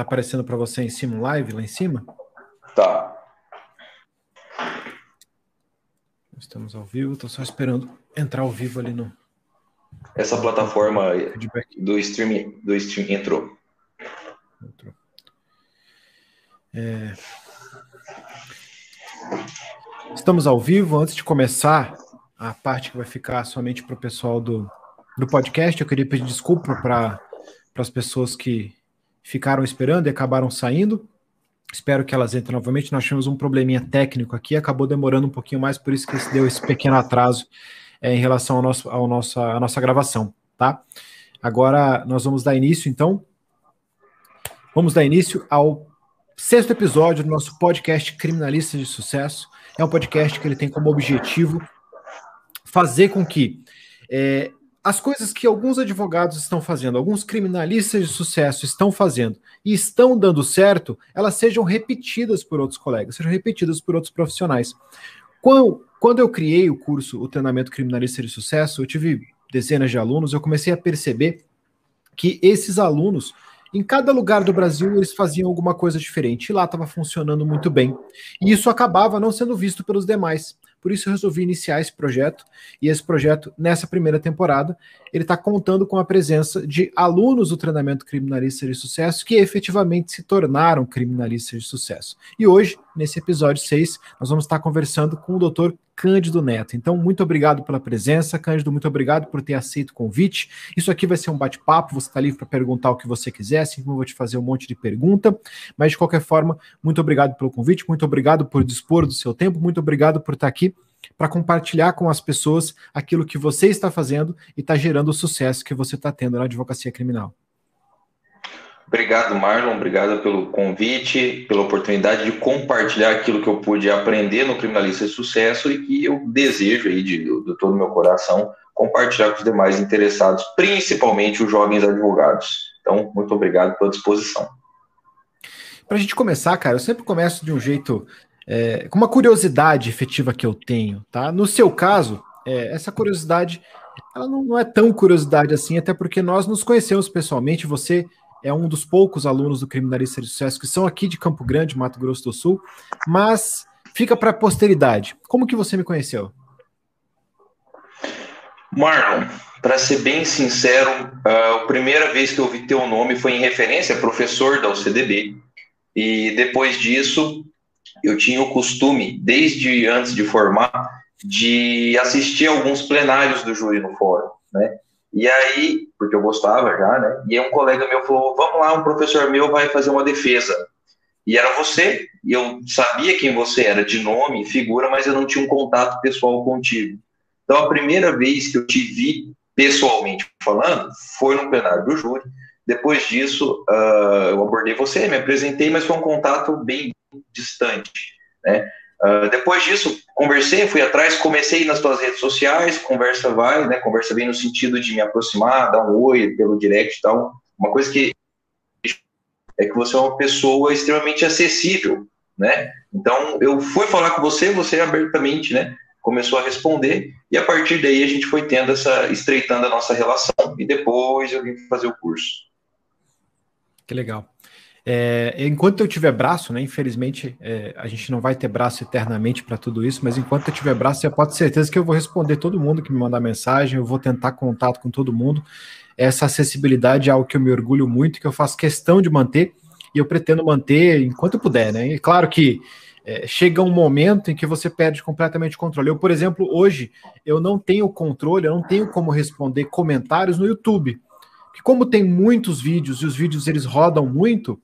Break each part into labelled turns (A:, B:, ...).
A: Tá aparecendo para você em cima live lá em cima?
B: Tá.
A: Estamos ao vivo, estou só esperando entrar ao vivo ali no.
B: Essa plataforma do stream, do stream entrou. Entrou.
A: É... Estamos ao vivo. Antes de começar a parte que vai ficar somente para o pessoal do, do podcast, eu queria pedir desculpa para as pessoas que ficaram esperando e acabaram saindo. Espero que elas entrem novamente. Nós tivemos um probleminha técnico aqui, acabou demorando um pouquinho mais, por isso que deu esse pequeno atraso é, em relação ao nosso, ao nossa, à nossa gravação, tá? Agora nós vamos dar início, então. Vamos dar início ao sexto episódio do nosso podcast Criminalistas de Sucesso. É um podcast que ele tem como objetivo fazer com que é, as coisas que alguns advogados estão fazendo, alguns criminalistas de sucesso estão fazendo e estão dando certo, elas sejam repetidas por outros colegas, sejam repetidas por outros profissionais. Quando, quando eu criei o curso, o treinamento criminalista de sucesso, eu tive dezenas de alunos, eu comecei a perceber que esses alunos, em cada lugar do Brasil, eles faziam alguma coisa diferente e lá estava funcionando muito bem. E isso acabava não sendo visto pelos demais. Por isso eu resolvi iniciar esse projeto. E esse projeto, nessa primeira temporada, ele está contando com a presença de alunos do treinamento criminalista de sucesso que efetivamente se tornaram criminalistas de sucesso. E hoje, nesse episódio 6, nós vamos estar conversando com o doutor Cândido Neto. Então, muito obrigado pela presença, Cândido, muito obrigado por ter aceito o convite. Isso aqui vai ser um bate-papo, você está livre para perguntar o que você quiser, assim como eu vou te fazer um monte de pergunta. Mas, de qualquer forma, muito obrigado pelo convite, muito obrigado por dispor do seu tempo, muito obrigado por estar aqui para compartilhar com as pessoas aquilo que você está fazendo e está gerando o sucesso que você está tendo na advocacia criminal.
B: Obrigado, Marlon. Obrigado pelo convite, pela oportunidade de compartilhar aquilo que eu pude aprender no Criminalista de Sucesso e que eu desejo aí de, de todo o meu coração compartilhar com os demais interessados, principalmente os jovens advogados. Então, muito obrigado pela disposição.
A: Para a gente começar, cara, eu sempre começo de um jeito é, uma curiosidade efetiva que eu tenho, tá? No seu caso, é, essa curiosidade ela não, não, é tão curiosidade assim, até porque nós nos conhecemos pessoalmente. Você é um dos poucos alunos do Criminalista de Sucesso que são aqui de Campo Grande, Mato Grosso do Sul, mas fica para a posteridade. Como que você me conheceu?
B: Marlon, para ser bem sincero, a primeira vez que eu ouvi teu nome foi em referência a professor da UCDB. E depois disso, eu tinha o costume, desde antes de formar, de assistir alguns plenários do júri no fórum, né? E aí, porque eu gostava já, né? E aí um colega meu falou: vamos lá, um professor meu vai fazer uma defesa. E era você, e eu sabia quem você era de nome, figura, mas eu não tinha um contato pessoal contigo. Então, a primeira vez que eu te vi pessoalmente falando foi no plenário do júri. Depois disso, uh, eu abordei você, me apresentei, mas foi um contato bem distante, né? Uh, depois disso, conversei, fui atrás, comecei nas tuas redes sociais, conversa vai, né? Conversa bem no sentido de me aproximar, dar um oi pelo direct e tal. Uma coisa que é que você é uma pessoa extremamente acessível, né? Então, eu fui falar com você, você abertamente, né? Começou a responder, e a partir daí a gente foi tendo essa, estreitando a nossa relação, e depois eu vim fazer o curso.
A: Que legal. É, enquanto eu tiver braço, né? Infelizmente, é, a gente não vai ter braço eternamente para tudo isso, mas enquanto eu tiver braço, você pode ter certeza que eu vou responder todo mundo que me mandar mensagem, eu vou tentar contato com todo mundo. Essa acessibilidade é algo que eu me orgulho muito, que eu faço questão de manter, e eu pretendo manter enquanto eu puder, né? E claro que é, chega um momento em que você perde completamente o controle. Eu, por exemplo, hoje, eu não tenho controle, eu não tenho como responder comentários no YouTube. Porque como tem muitos vídeos e os vídeos eles rodam muito,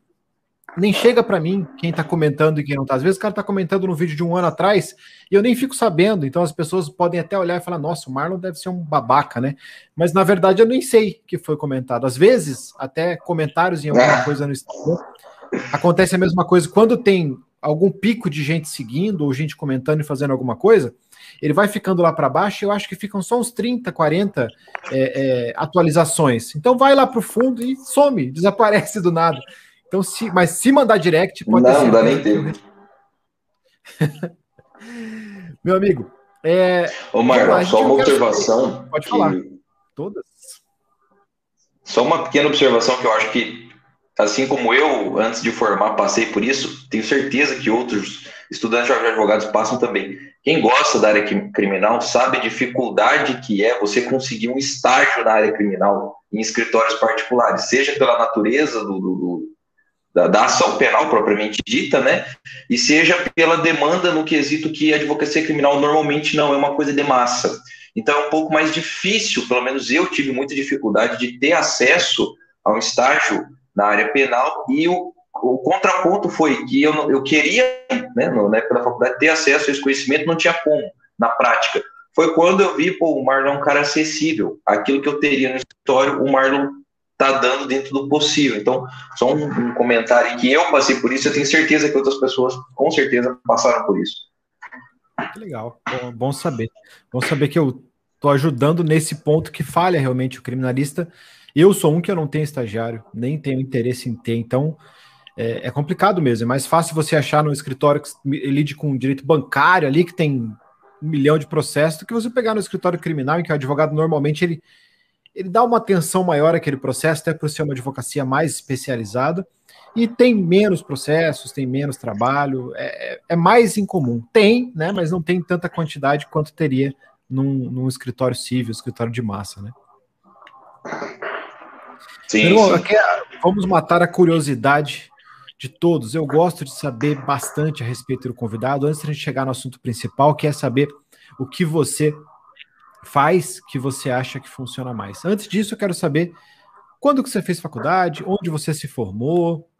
A: nem chega para mim quem está comentando e quem não está. Às vezes o cara está comentando no vídeo de um ano atrás e eu nem fico sabendo. Então as pessoas podem até olhar e falar: nossa, o Marlon deve ser um babaca, né? Mas na verdade eu nem sei que foi comentado. Às vezes, até comentários em alguma coisa no Instagram. Acontece a mesma coisa quando tem algum pico de gente seguindo ou gente comentando e fazendo alguma coisa. Ele vai ficando lá para baixo, eu acho que ficam só uns 30, 40 é, é, atualizações. Então vai lá para o fundo e some, desaparece do nada. Então, se, mas se mandar direct,
B: pode Não, não dá nem tempo.
A: Meu amigo. É,
B: Ô, Marlon, só uma observação.
A: Pode falar. Todas?
B: Só uma pequena observação que eu acho que assim como eu, antes de formar, passei por isso, tenho certeza que outros estudantes de advogados passam também. Quem gosta da área criminal sabe a dificuldade que é você conseguir um estágio na área criminal em escritórios particulares, seja pela natureza do, do, do da, da, ação penal propriamente dita, né? E seja pela demanda no quesito que a advocacia criminal normalmente não é uma coisa de massa. Então é um pouco mais difícil, pelo menos eu tive muita dificuldade de ter acesso a um estágio na área penal e o, o contraponto foi que eu, eu queria, né, na época da faculdade, ter acesso a esse conhecimento, não tinha como, na prática. Foi quando eu vi, pô, o Marlon é um cara acessível. Aquilo que eu teria no escritório, o Marlon tá dando dentro do possível. Então, só um, um, comentário que eu passei por isso, eu tenho certeza que outras pessoas com certeza passaram por isso.
A: Que legal, bom, bom saber. Bom saber que eu tô ajudando nesse ponto que falha realmente o criminalista. Eu sou um que eu não tenho estagiário, nem tenho interesse em ter, então é, é complicado mesmo. É mais fácil você achar no escritório que lide com direito bancário ali, que tem um milhão de processos, do que você pegar no escritório criminal, em que o advogado normalmente ele ele dá uma atenção maior àquele processo, até por ser uma advocacia mais especializada, e tem menos processos, tem menos trabalho, é, é, é mais incomum. Tem, né, mas não tem tanta quantidade quanto teria num, num escritório civil, escritório de massa, né? Sim, sim. Aqui, vamos matar a curiosidade de todos. Eu gosto de saber bastante a respeito do convidado, antes de a gente chegar no assunto principal, que é saber o que você faz que você acha que funciona mais? Antes disso, eu quero saber quando que você fez faculdade, onde você se formou.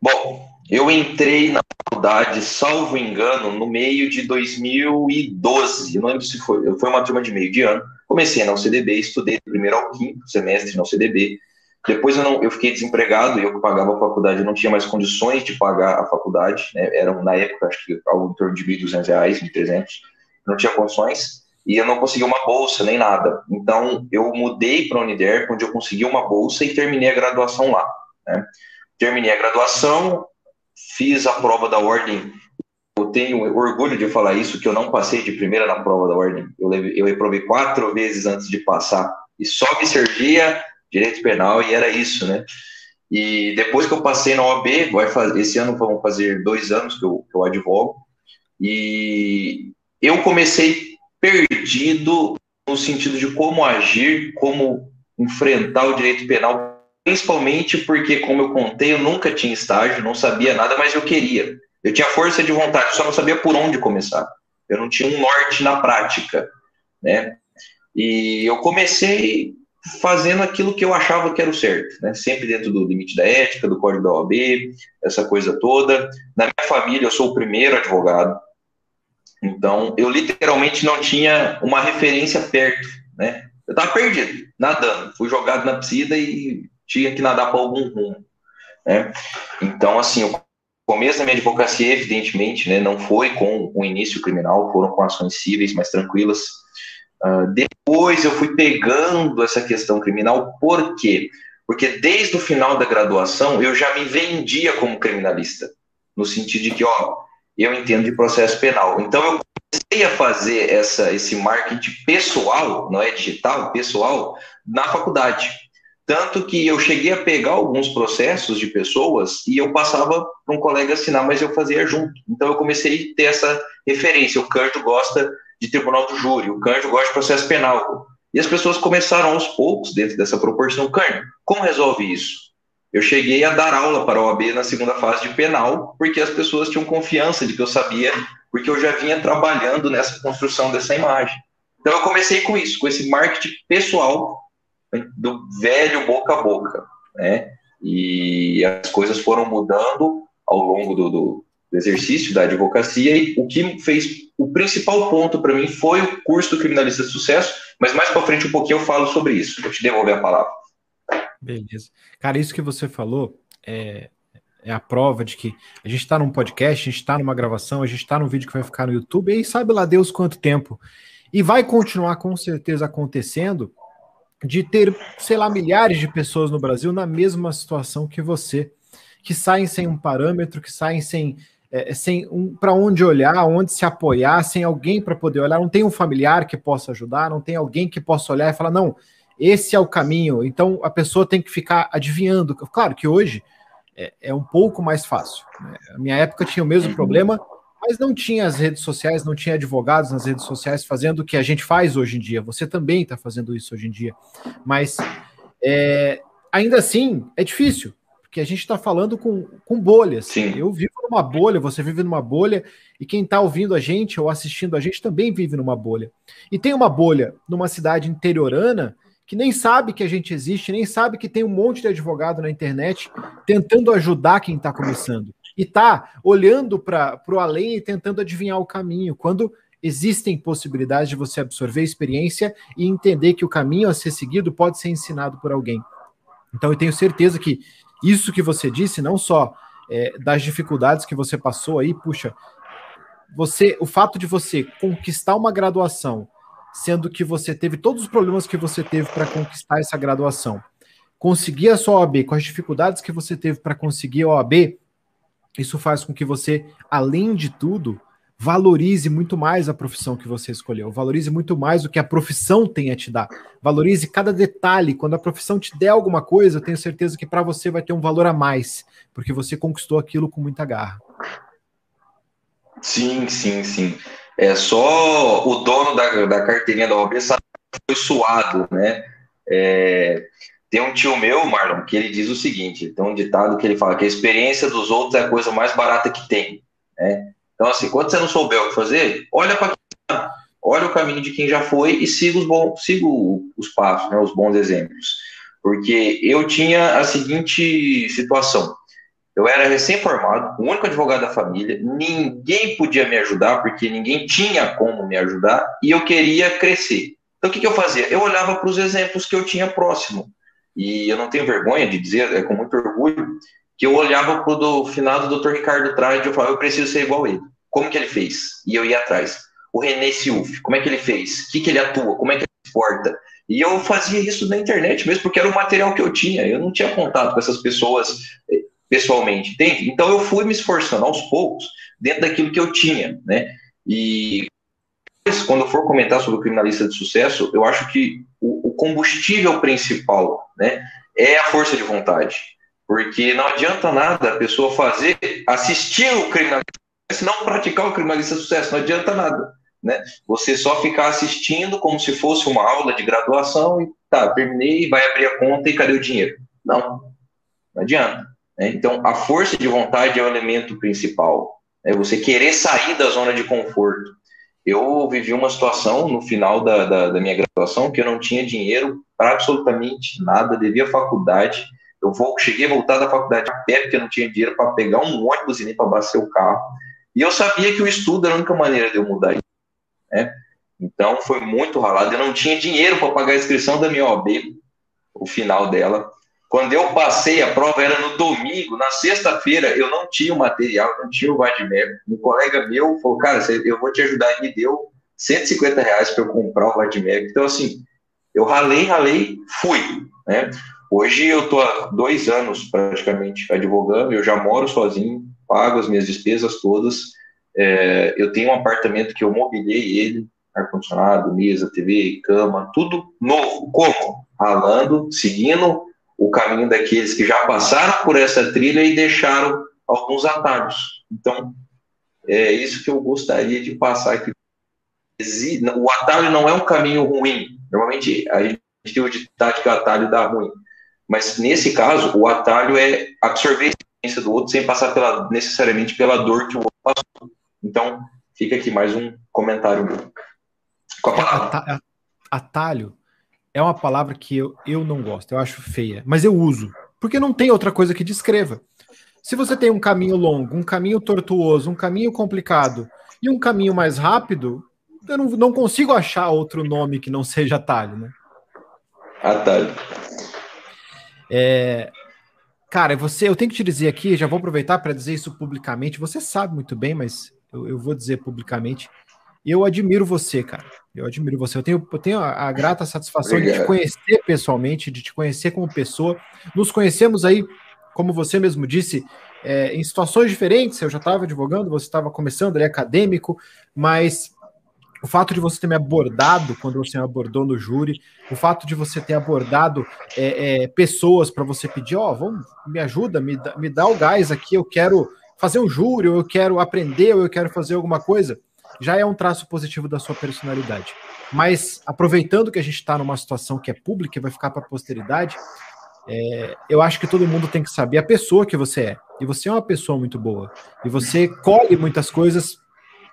B: Bom, eu entrei na faculdade, salvo engano, no meio de 2012. Eu não lembro se foi. Foi uma turma de meio de ano. Comecei na UCDB, estudei do primeiro ao quinto semestre na UCDB. Depois eu, não, eu fiquei desempregado e eu pagava a faculdade, eu não tinha mais condições de pagar a faculdade, né? eram na época acho que algo em torno de R$ 1.200, R$ 1.300, não tinha condições e eu não consegui uma bolsa nem nada. Então eu mudei para a Uniderp, onde eu consegui uma bolsa e terminei a graduação lá. Né? Terminei a graduação, fiz a prova da ordem. Eu tenho orgulho de falar isso, que eu não passei de primeira na prova da ordem. Eu, eu reprovei quatro vezes antes de passar e só me servia direito penal e era isso, né? E depois que eu passei na OAB, vai fazer, esse ano vão fazer dois anos que eu, que eu advogo, e eu comecei perdido no sentido de como agir, como enfrentar o direito penal, principalmente porque, como eu contei, eu nunca tinha estágio, não sabia nada, mas eu queria. Eu tinha força de vontade, só não sabia por onde começar. Eu não tinha um norte na prática, né? E eu comecei fazendo aquilo que eu achava que era o certo, né? Sempre dentro do limite da ética, do código da OAB, essa coisa toda. Na minha família, eu sou o primeiro advogado, então eu literalmente não tinha uma referência perto, né? Eu estava perdido, nadando, fui jogado na piscina e tinha que nadar para algum rumo, né? Então, assim, o começo da minha advocacia, evidentemente, né, não foi com o início criminal, foram com ações cíveis mais tranquilas, Uh, depois eu fui pegando essa questão criminal, por quê? Porque desde o final da graduação eu já me vendia como criminalista, no sentido de que, ó, eu entendo de processo penal. Então eu comecei a fazer essa, esse marketing pessoal, não é digital, pessoal, na faculdade. Tanto que eu cheguei a pegar alguns processos de pessoas e eu passava para um colega assinar, mas eu fazia junto. Então eu comecei a ter essa referência. O Canto gosta de tribunal do júri, o Cândido gosta de processo penal. E as pessoas começaram aos poucos, dentro dessa proporção, Cândido, como resolve isso? Eu cheguei a dar aula para a OAB na segunda fase de penal, porque as pessoas tinham confiança de que eu sabia, porque eu já vinha trabalhando nessa construção dessa imagem. Então eu comecei com isso, com esse marketing pessoal do velho boca a boca, né? E as coisas foram mudando ao longo do, do, do exercício da advocacia e o que fez o principal ponto para mim foi o curso do Criminalista de Sucesso, mas mais para frente um pouquinho eu falo sobre isso. Vou te devolver a palavra.
A: Beleza. Cara, isso que você falou é, é a prova de que a gente está num podcast, a gente está numa gravação, a gente está num vídeo que vai ficar no YouTube, e sabe lá Deus quanto tempo. E vai continuar com certeza acontecendo de ter, sei lá, milhares de pessoas no Brasil na mesma situação que você, que saem sem um parâmetro, que saem sem é, sem um, para onde olhar, onde se apoiar, sem alguém para poder olhar, não tem um familiar que possa ajudar, não tem alguém que possa olhar e falar, não, esse é o caminho. Então a pessoa tem que ficar adivinhando. Claro que hoje é, é um pouco mais fácil. Né? A minha época tinha o mesmo problema, mas não tinha as redes sociais, não tinha advogados nas redes sociais fazendo o que a gente faz hoje em dia. Você também está fazendo isso hoje em dia. Mas é, ainda assim, é difícil, porque a gente está falando com, com bolhas. Sim. Eu vivo numa bolha, você vive numa bolha, e quem está ouvindo a gente ou assistindo a gente também vive numa bolha. E tem uma bolha numa cidade interiorana que nem sabe que a gente existe, nem sabe que tem um monte de advogado na internet tentando ajudar quem está começando. E está olhando para o além e tentando adivinhar o caminho, quando existem possibilidades de você absorver experiência e entender que o caminho a ser seguido pode ser ensinado por alguém. Então eu tenho certeza que isso que você disse, não só é, das dificuldades que você passou aí, puxa, você, o fato de você conquistar uma graduação sendo que você teve todos os problemas que você teve para conquistar essa graduação. Conseguir a sua OAB com as dificuldades que você teve para conseguir a OAB, isso faz com que você, além de tudo, valorize muito mais a profissão que você escolheu, valorize muito mais o que a profissão tem a te dar, valorize cada detalhe. Quando a profissão te der alguma coisa, eu tenho certeza que para você vai ter um valor a mais, porque você conquistou aquilo com muita garra.
B: Sim, sim, sim. É só o dono da, da carteirinha da OAB sabe que foi suado, né? É, tem um tio meu, Marlon, que ele diz o seguinte: tem um ditado que ele fala que a experiência dos outros é a coisa mais barata que tem. Né? Então, assim, quando você não souber o que fazer, olha para tá, olha o caminho de quem já foi e siga os bons, siga os passos, né, os bons exemplos. Porque eu tinha a seguinte situação: eu era recém-formado, o único advogado da família, ninguém podia me ajudar, porque ninguém tinha como me ajudar, e eu queria crescer. Então, o que, que eu fazia? Eu olhava para os exemplos que eu tinha próximo. E eu não tenho vergonha de dizer, é com muito que eu olhava para o finado do Dr. Ricardo Trade e eu falava, eu preciso ser igual a ele. Como que ele fez? E eu ia atrás. O René Silf, como é que ele fez? O que, que ele atua? Como é que ele se porta? E eu fazia isso na internet mesmo, porque era o material que eu tinha. Eu não tinha contato com essas pessoas pessoalmente, entende? Então eu fui me esforçando aos poucos dentro daquilo que eu tinha, né? E quando eu for comentar sobre o criminalista de sucesso, eu acho que o, o combustível principal, né, é a força de vontade, porque não adianta nada a pessoa fazer, assistir o criminalista, se não praticar o criminalista sucesso, não adianta nada, né? Você só ficar assistindo como se fosse uma aula de graduação e tá, terminei, vai abrir a conta e cadê o dinheiro? Não, não adianta. Né? Então, a força de vontade é o elemento principal. É você querer sair da zona de conforto. Eu vivi uma situação no final da, da, da minha graduação que eu não tinha dinheiro para absolutamente nada, devia faculdade. Eu cheguei a voltar da faculdade a pé, porque eu não tinha dinheiro para pegar um ônibus e nem para abastecer o carro. E eu sabia que o estudo era a única maneira de eu mudar isso. Né? Então foi muito ralado. Eu não tinha dinheiro para pagar a inscrição da minha OAB, o final dela. Quando eu passei a prova, era no domingo, na sexta-feira, eu não tinha o material, não tinha o Vadmec. Um colega meu falou, cara, eu vou te ajudar, e me deu 150 reais para eu comprar o Vadmec. Então, assim, eu ralei, ralei, fui, né? Hoje eu estou há dois anos praticamente advogando, eu já moro sozinho, pago as minhas despesas todas. É, eu tenho um apartamento que eu mobilei ele, ar-condicionado, mesa, TV, cama, tudo novo. Como? Ralando, seguindo o caminho daqueles que já passaram por essa trilha e deixaram alguns atalhos. Então, é isso que eu gostaria de passar aqui. O atalho não é um caminho ruim. Normalmente a gente tem o ditado que o atalho dá ruim. Mas nesse caso, o atalho é absorver a experiência do outro sem passar pela, necessariamente pela dor que o outro passou. Então, fica aqui mais um comentário
A: com a palavra. Atalho é uma palavra que eu, eu não gosto, eu acho feia, mas eu uso, porque não tem outra coisa que descreva. Se você tem um caminho longo, um caminho tortuoso, um caminho complicado e um caminho mais rápido, eu não, não consigo achar outro nome que não seja atalho, né?
B: Atalho.
A: É, cara, você, eu tenho que te dizer aqui, já vou aproveitar para dizer isso publicamente. Você sabe muito bem, mas eu, eu vou dizer publicamente. Eu admiro você, cara. Eu admiro você. Eu tenho, eu tenho a, a grata satisfação Obrigado. de te conhecer pessoalmente, de te conhecer como pessoa. Nos conhecemos aí, como você mesmo disse, é, em situações diferentes. Eu já estava advogando, você estava começando ali acadêmico, mas o fato de você ter me abordado quando você me abordou no júri, o fato de você ter abordado é, é, pessoas para você pedir, ó, oh, vamos, me ajuda, me dá, me dá o gás aqui, eu quero fazer um júri, eu quero aprender, eu quero fazer alguma coisa, já é um traço positivo da sua personalidade. Mas aproveitando que a gente está numa situação que é pública e vai ficar para a posteridade, é, eu acho que todo mundo tem que saber a pessoa que você é. E você é uma pessoa muito boa. E você colhe muitas coisas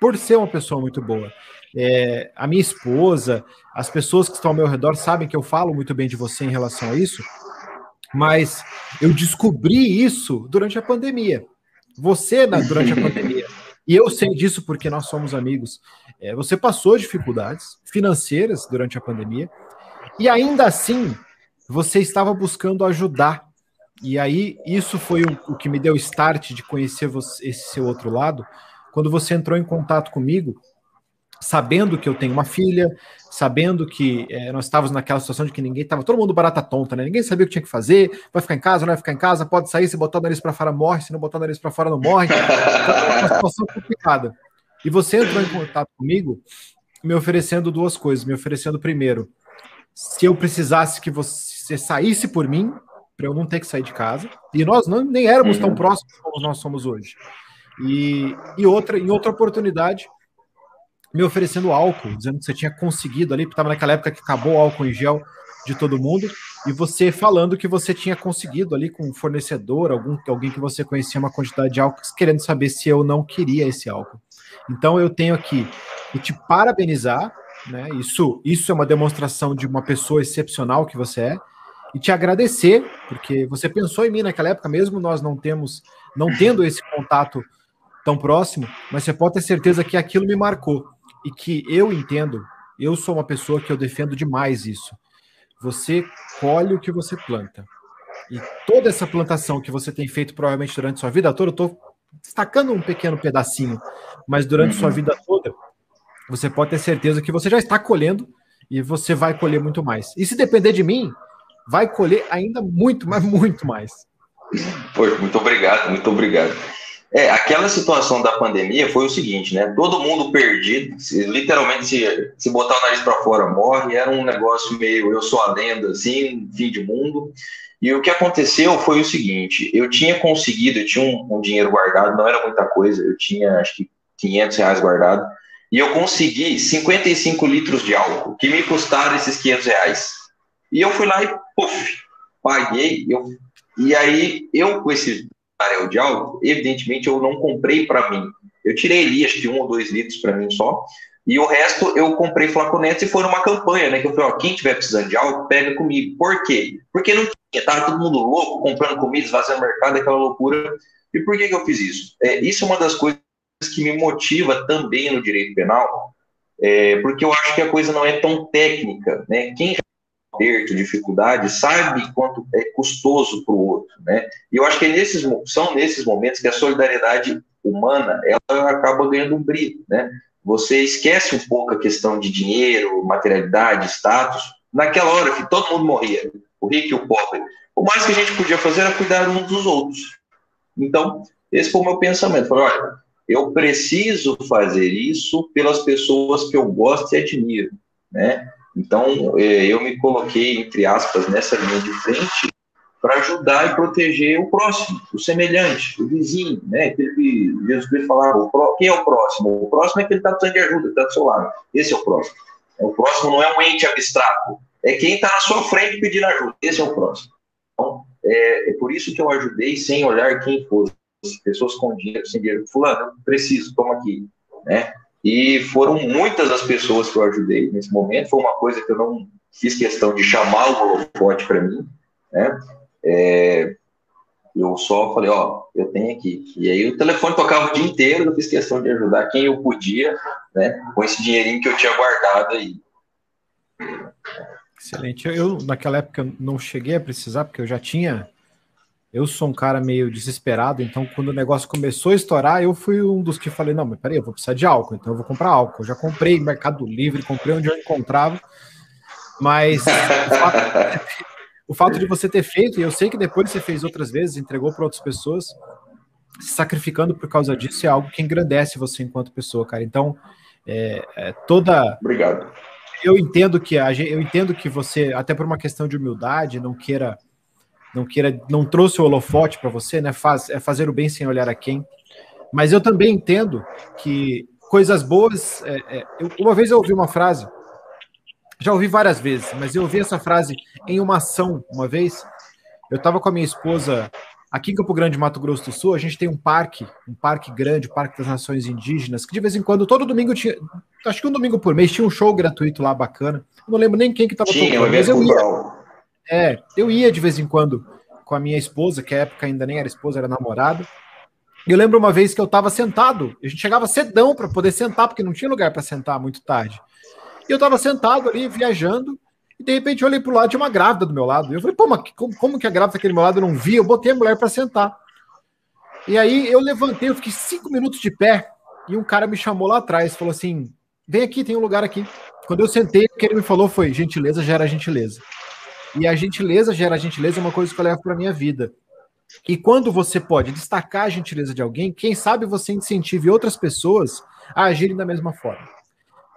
A: por ser uma pessoa muito boa. É, a minha esposa, as pessoas que estão ao meu redor sabem que eu falo muito bem de você em relação a isso, mas eu descobri isso durante a pandemia. Você, na, durante a pandemia, e eu sei disso porque nós somos amigos. É, você passou dificuldades financeiras durante a pandemia, e ainda assim você estava buscando ajudar. E aí, isso foi o, o que me deu start de conhecer você, esse seu outro lado. Quando você entrou em contato comigo, sabendo que eu tenho uma filha, sabendo que é, nós estávamos naquela situação de que ninguém estava, todo mundo barata tonta, né? Ninguém sabia o que tinha que fazer, vai ficar em casa, não vai ficar em casa, pode sair, se botar o nariz para fora morre, se não botar o nariz para fora não morre. Então, é uma situação complicada. E você entrou em contato comigo me oferecendo duas coisas, me oferecendo primeiro, se eu precisasse que você saísse por mim, para eu não ter que sair de casa, e nós não, nem éramos uhum. tão próximos como nós somos hoje. E, e outra, em outra oportunidade, me oferecendo álcool, dizendo que você tinha conseguido ali, porque estava naquela época que acabou o álcool em gel de todo mundo, e você falando que você tinha conseguido ali com um fornecedor, algum, alguém que você conhecia uma quantidade de álcool, querendo saber se eu não queria esse álcool. Então eu tenho aqui que te parabenizar, né? Isso, isso é uma demonstração de uma pessoa excepcional que você é, e te agradecer, porque você pensou em mim naquela época, mesmo nós não temos, não tendo esse contato tão próximo, mas você pode ter certeza que aquilo me marcou e que eu entendo, eu sou uma pessoa que eu defendo demais isso. Você colhe o que você planta. E toda essa plantação que você tem feito provavelmente durante sua vida toda, eu estou destacando um pequeno pedacinho, mas durante uhum. sua vida toda, você pode ter certeza que você já está colhendo e você vai colher muito mais. E se depender de mim, vai colher ainda muito, mas muito mais.
B: Pois, muito obrigado, muito obrigado. É, aquela situação da pandemia foi o seguinte, né? Todo mundo perdido, se, literalmente se, se botar o nariz para fora morre, era um negócio meio eu sou a lenda, assim, fim de mundo. E o que aconteceu foi o seguinte: eu tinha conseguido, eu tinha um, um dinheiro guardado, não era muita coisa, eu tinha acho que 500 reais guardado, e eu consegui 55 litros de álcool, que me custaram esses 500 reais. E eu fui lá e, puf, paguei, eu, e aí eu com esse barril de álcool, evidentemente eu não comprei para mim. Eu tirei ali, acho que um ou dois litros para mim só. E o resto eu comprei flaconetes e foi numa campanha, né? Que eu falei, ó, quem tiver precisando de álcool, pega comigo. Por quê? Porque não tinha, tava todo mundo louco, comprando comida, esvaziando mercado, aquela loucura. E por que, que eu fiz isso? É, isso é uma das coisas que me motiva também no direito penal, é, porque eu acho que a coisa não é tão técnica, né? Quem aperto, dificuldade, sabe quanto é custoso para o outro, né? E eu acho que é nesses, são nesses momentos que a solidariedade humana ela acaba ganhando um brilho, né? Você esquece um pouco a questão de dinheiro, materialidade, status. Naquela hora que todo mundo morria, o rico e o pobre, o mais que a gente podia fazer era cuidar uns dos outros. Então, esse foi o meu pensamento. Falei, olha, eu preciso fazer isso pelas pessoas que eu gosto e admiro, né? Então, é, eu me coloquei, entre aspas, nessa linha de frente para ajudar e proteger o próximo, o semelhante, o vizinho, né? Aquele que Jesus Cristo falava, quem é o próximo? O próximo é aquele que está precisando de ajuda, está do seu lado. Esse é o próximo. O próximo não é um ente abstrato, é quem está na sua frente pedindo ajuda. Esse é o próximo. Então, é, é por isso que eu ajudei sem olhar quem fosse. Pessoas com dinheiro, sem dinheiro. Fulano, preciso, toma aqui. Né? E foram muitas as pessoas que eu ajudei nesse momento. Foi uma coisa que eu não fiz questão de chamar o holofote para mim, né? É, eu só falei, ó, eu tenho aqui. E aí o telefone tocava o dia inteiro, eu fiz questão de ajudar quem eu podia, né? Com esse dinheirinho que eu tinha guardado aí.
A: Excelente. Eu, naquela época, não cheguei a precisar, porque eu já tinha eu sou um cara meio desesperado, então quando o negócio começou a estourar, eu fui um dos que falei, não, mas peraí, eu vou precisar de álcool, então eu vou comprar álcool. Eu já comprei Mercado Livre, comprei onde eu encontrava, mas o fato, o fato de você ter feito, e eu sei que depois você fez outras vezes, entregou para outras pessoas, se sacrificando por causa disso é algo que engrandece você enquanto pessoa, cara. Então, é, é toda.
B: Obrigado.
A: Eu entendo que a, eu entendo que você, até por uma questão de humildade, não queira, não queira, não trouxe o holofote para você, né? Faz, é fazer o bem sem olhar a quem. Mas eu também entendo que coisas boas. É, é, eu, uma vez eu ouvi uma frase, já ouvi várias vezes, mas eu ouvi essa frase em uma ação uma vez. Eu estava com a minha esposa Aqui em Campo Grande, Mato Grosso do Sul, a gente tem um parque, um parque grande, o Parque das Nações Indígenas, que de vez em quando, todo domingo tinha, acho que um domingo por mês, tinha um show gratuito lá bacana. Eu não lembro nem quem que estava
B: tocando, mas eu ia.
A: É, eu ia de vez em quando com a minha esposa, que à época ainda nem era esposa, era namorada. E eu lembro uma vez que eu estava sentado, a gente chegava cedão para poder sentar, porque não tinha lugar para sentar muito tarde. E eu estava sentado ali, viajando, e de repente eu olhei pro lado, tinha uma grávida do meu lado. E eu falei, pô, mas como, como que a grávida daquele meu lado eu não vi? Eu botei a mulher para sentar. E aí eu levantei, eu fiquei cinco minutos de pé, e um cara me chamou lá atrás, falou assim: vem aqui, tem um lugar aqui. Quando eu sentei, o que ele me falou foi: gentileza gera gentileza. E a gentileza gera gentileza é uma coisa que eu levo para minha vida. E quando você pode destacar a gentileza de alguém, quem sabe você incentive outras pessoas a agirem da mesma forma.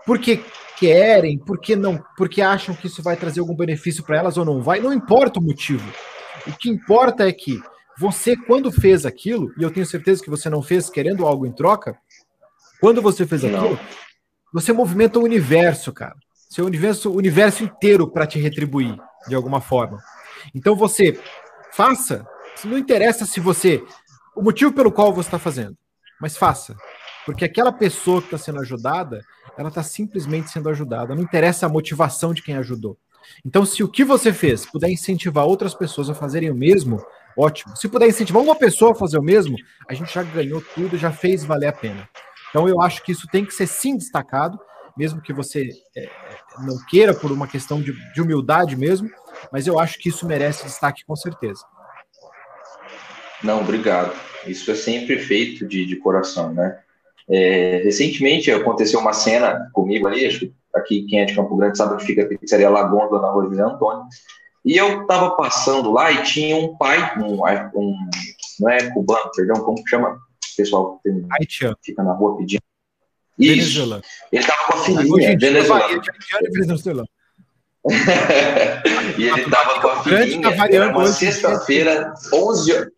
A: Porque querem, porque não, porque acham que isso vai trazer algum benefício para elas ou não vai, não importa o motivo. O que importa é que você, quando fez aquilo, e eu tenho certeza que você não fez querendo algo em troca, quando você fez não. aquilo, você movimenta o universo, cara. Seu universo, o universo inteiro para te retribuir de alguma forma. Então você faça, não interessa se você o motivo pelo qual você está fazendo, mas faça, porque aquela pessoa que está sendo ajudada, ela está simplesmente sendo ajudada. Não interessa a motivação de quem ajudou. Então, se o que você fez puder incentivar outras pessoas a fazerem o mesmo, ótimo. Se puder incentivar uma pessoa a fazer o mesmo, a gente já ganhou tudo, já fez valer a pena. Então, eu acho que isso tem que ser sim destacado, mesmo que você é, não queira por uma questão de, de humildade mesmo, mas eu acho que isso merece destaque com certeza.
B: Não, obrigado. Isso é sempre feito de, de coração, né? É, recentemente aconteceu uma cena comigo ali, acho que aqui quem é de Campo Grande sabe onde fica a pizzaria Lagonda na rua José Antônio. E eu estava passando lá e tinha um pai, um, um não é cubano, perdão, como que chama? O pessoal que fica na rua pedindo. Isso. Venezuela. Ele estava com a filhinha, Venezuela. e ele estava com a filhinha, era uma sexta-feira, 11 horas.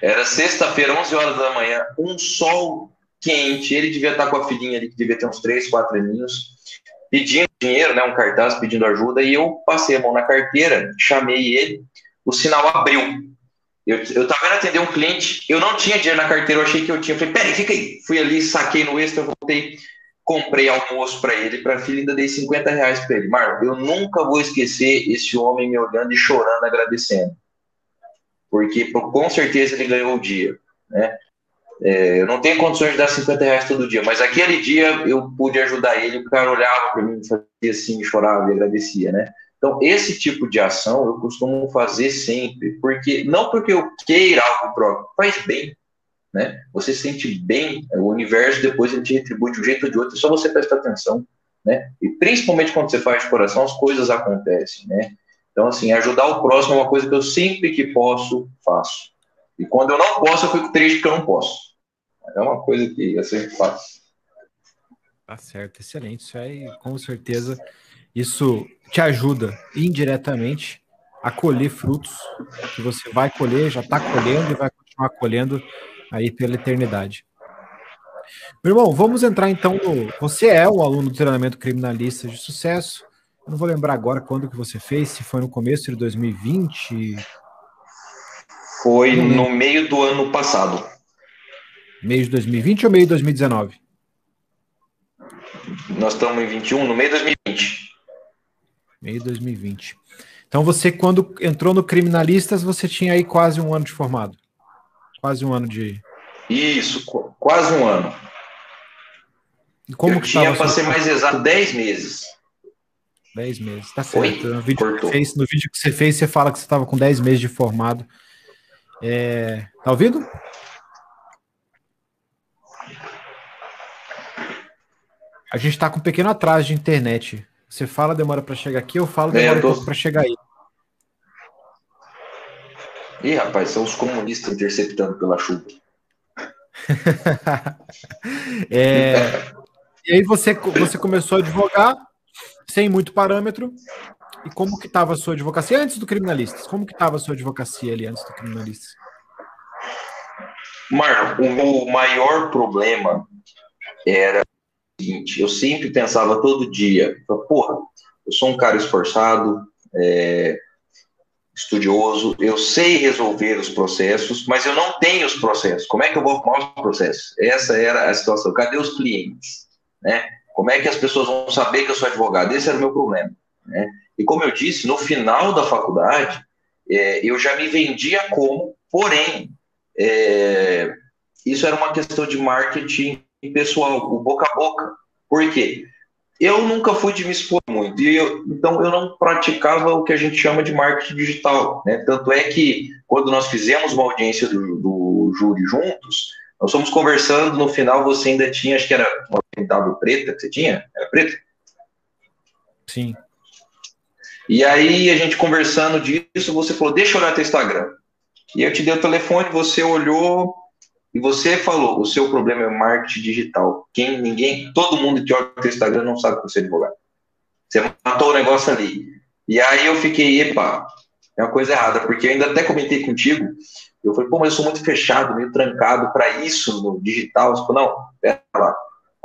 B: Era sexta-feira, 11 horas da manhã, um sol quente. Ele devia estar com a filhinha ali, que devia ter uns 3, 4 aninhos, pedindo dinheiro, né, um cartaz pedindo ajuda. E eu passei a mão na carteira, chamei ele, o sinal abriu. Eu, eu tava indo atender um cliente, eu não tinha dinheiro na carteira, eu achei que eu tinha. Eu falei, peraí, fica aí. Fui ali, saquei no extra, voltei, comprei almoço para ele, para filha ainda dei 50 reais para ele. Marlon, eu nunca vou esquecer esse homem me olhando e chorando, agradecendo porque com certeza ele ganhou o dia, né? É, eu não tenho condições de dar 50 reais todo dia, mas aquele dia eu pude ajudar ele, o cara olhava para mim, fazia assim, chorava e agradecia, né? Então, esse tipo de ação eu costumo fazer sempre, porque não porque eu queira algo próprio, faz bem, né? Você se sente bem, o universo depois ele te retribui de um jeito ou de outro, é só você prestar atenção, né? E principalmente quando você faz de coração, as coisas acontecem, né? Então, assim, ajudar o próximo é uma coisa que eu sempre que posso, faço. E quando eu não posso, eu fico triste porque eu não posso. É uma coisa que eu sempre faço.
A: Tá certo, excelente. Isso aí, com certeza, isso te ajuda indiretamente a colher frutos que você vai colher, já está colhendo e vai continuar colhendo aí pela eternidade. Meu irmão, vamos entrar então no. Você é um aluno do treinamento criminalista de sucesso. Eu não vou lembrar agora quando que você fez, se foi no começo de 2020.
B: Foi no meio do ano passado.
A: Meio de 2020 ou meio de 2019?
B: Nós estamos em 21, no meio de 2020.
A: Meio de 2020. Então você, quando entrou no Criminalistas, você tinha aí quase um ano de formado. Quase um ano de.
B: Isso, quase um ano.
A: E como Eu
B: que tinha, para ser mais exato, 10 meses.
A: 10 meses, tá certo. No vídeo, que fez, no vídeo que você fez, você fala que você estava com 10 meses de formado. É... Tá ouvindo? A gente está com um pequeno atraso de internet. Você fala, demora para chegar aqui, eu falo, demora é, tô... um pouco para chegar aí.
B: Ih, rapaz, são os comunistas interceptando pela chuva.
A: é, e aí você, você começou a advogar sem muito parâmetro. E como que estava a sua advocacia antes do criminalistas? Como que estava a sua advocacia ali antes do criminalistas?
B: Marlon, o meu maior problema era seguinte: eu sempre pensava todo dia, porra, eu sou um cara esforçado, é, estudioso, eu sei resolver os processos, mas eu não tenho os processos. Como é que eu vou arrumar os processos? Essa era a situação. Cadê os clientes? Né? Como é que as pessoas vão saber que eu sou advogado? Esse era o meu problema. Né? E como eu disse, no final da faculdade, é, eu já me vendia como, porém, é, isso era uma questão de marketing pessoal, o boca a boca. Por quê? Eu nunca fui de me expor muito, e eu, então eu não praticava o que a gente chama de marketing digital. Né? Tanto é que, quando nós fizemos uma audiência do, do júri juntos, nós fomos conversando, no final você ainda tinha, acho que era uma pintada preta que você tinha? Era preta?
A: Sim.
B: E aí, a gente conversando disso, você falou, deixa eu olhar teu Instagram. E eu te dei o telefone, você olhou, e você falou, o seu problema é marketing digital. Quem, ninguém, todo mundo que olha o Instagram não sabe que você é advogado. Você matou o negócio ali. E aí eu fiquei, epa, é uma coisa errada, porque eu ainda até comentei contigo, eu falei, pô, mas eu sou muito fechado, meio trancado para isso no digital. Você falou, não, pera lá.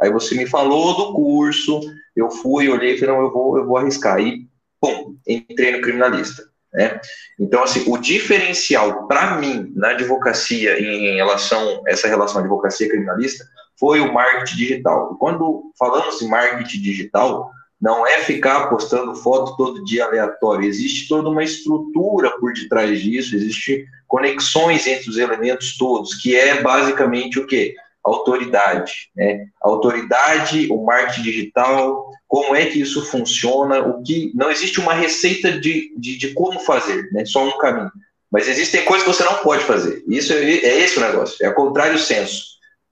B: Aí você me falou do curso, eu fui, olhei falei, não, eu vou, eu vou arriscar. E, pum, entrei no criminalista. Né? Então, assim, o diferencial para mim na advocacia em relação essa relação advocacia criminalista foi o marketing digital. E quando falamos em marketing digital, não é ficar postando foto todo dia aleatório. Existe toda uma estrutura por detrás disso, existe conexões entre os elementos todos, que é basicamente o quê? autoridade, né? Autoridade, o marketing digital, como é que isso funciona, o que não existe uma receita de, de, de, como fazer, né? Só um caminho. Mas existem coisas que você não pode fazer. Isso é, é esse o negócio. É o contrário senso.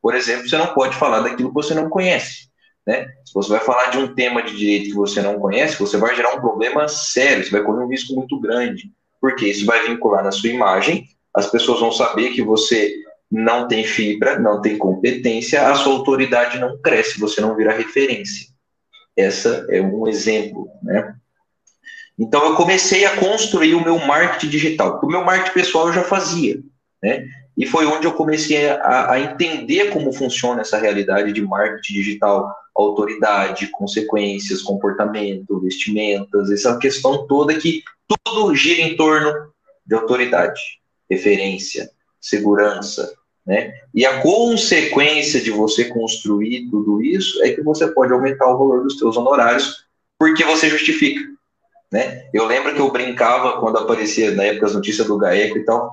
B: Por exemplo, você não pode falar daquilo que você não conhece. Né? Se você vai falar de um tema de direito que você não conhece, você vai gerar um problema sério, você vai correr um risco muito grande, porque isso vai vincular na sua imagem, as pessoas vão saber que você não tem fibra, não tem competência, a sua autoridade não cresce, você não vira referência. Essa é um exemplo, né? Então eu comecei a construir o meu marketing digital. O meu marketing pessoal eu já fazia, né? E foi onde eu comecei a, a entender como funciona essa realidade de marketing digital, autoridade, consequências, comportamento, vestimentas, essa questão toda que tudo gira em torno de autoridade, referência, segurança, né? E a consequência de você construir tudo isso é que você pode aumentar o valor dos seus honorários porque você justifica. Né? Eu lembro que eu brincava quando aparecia na época as notícias do GAECO e tal.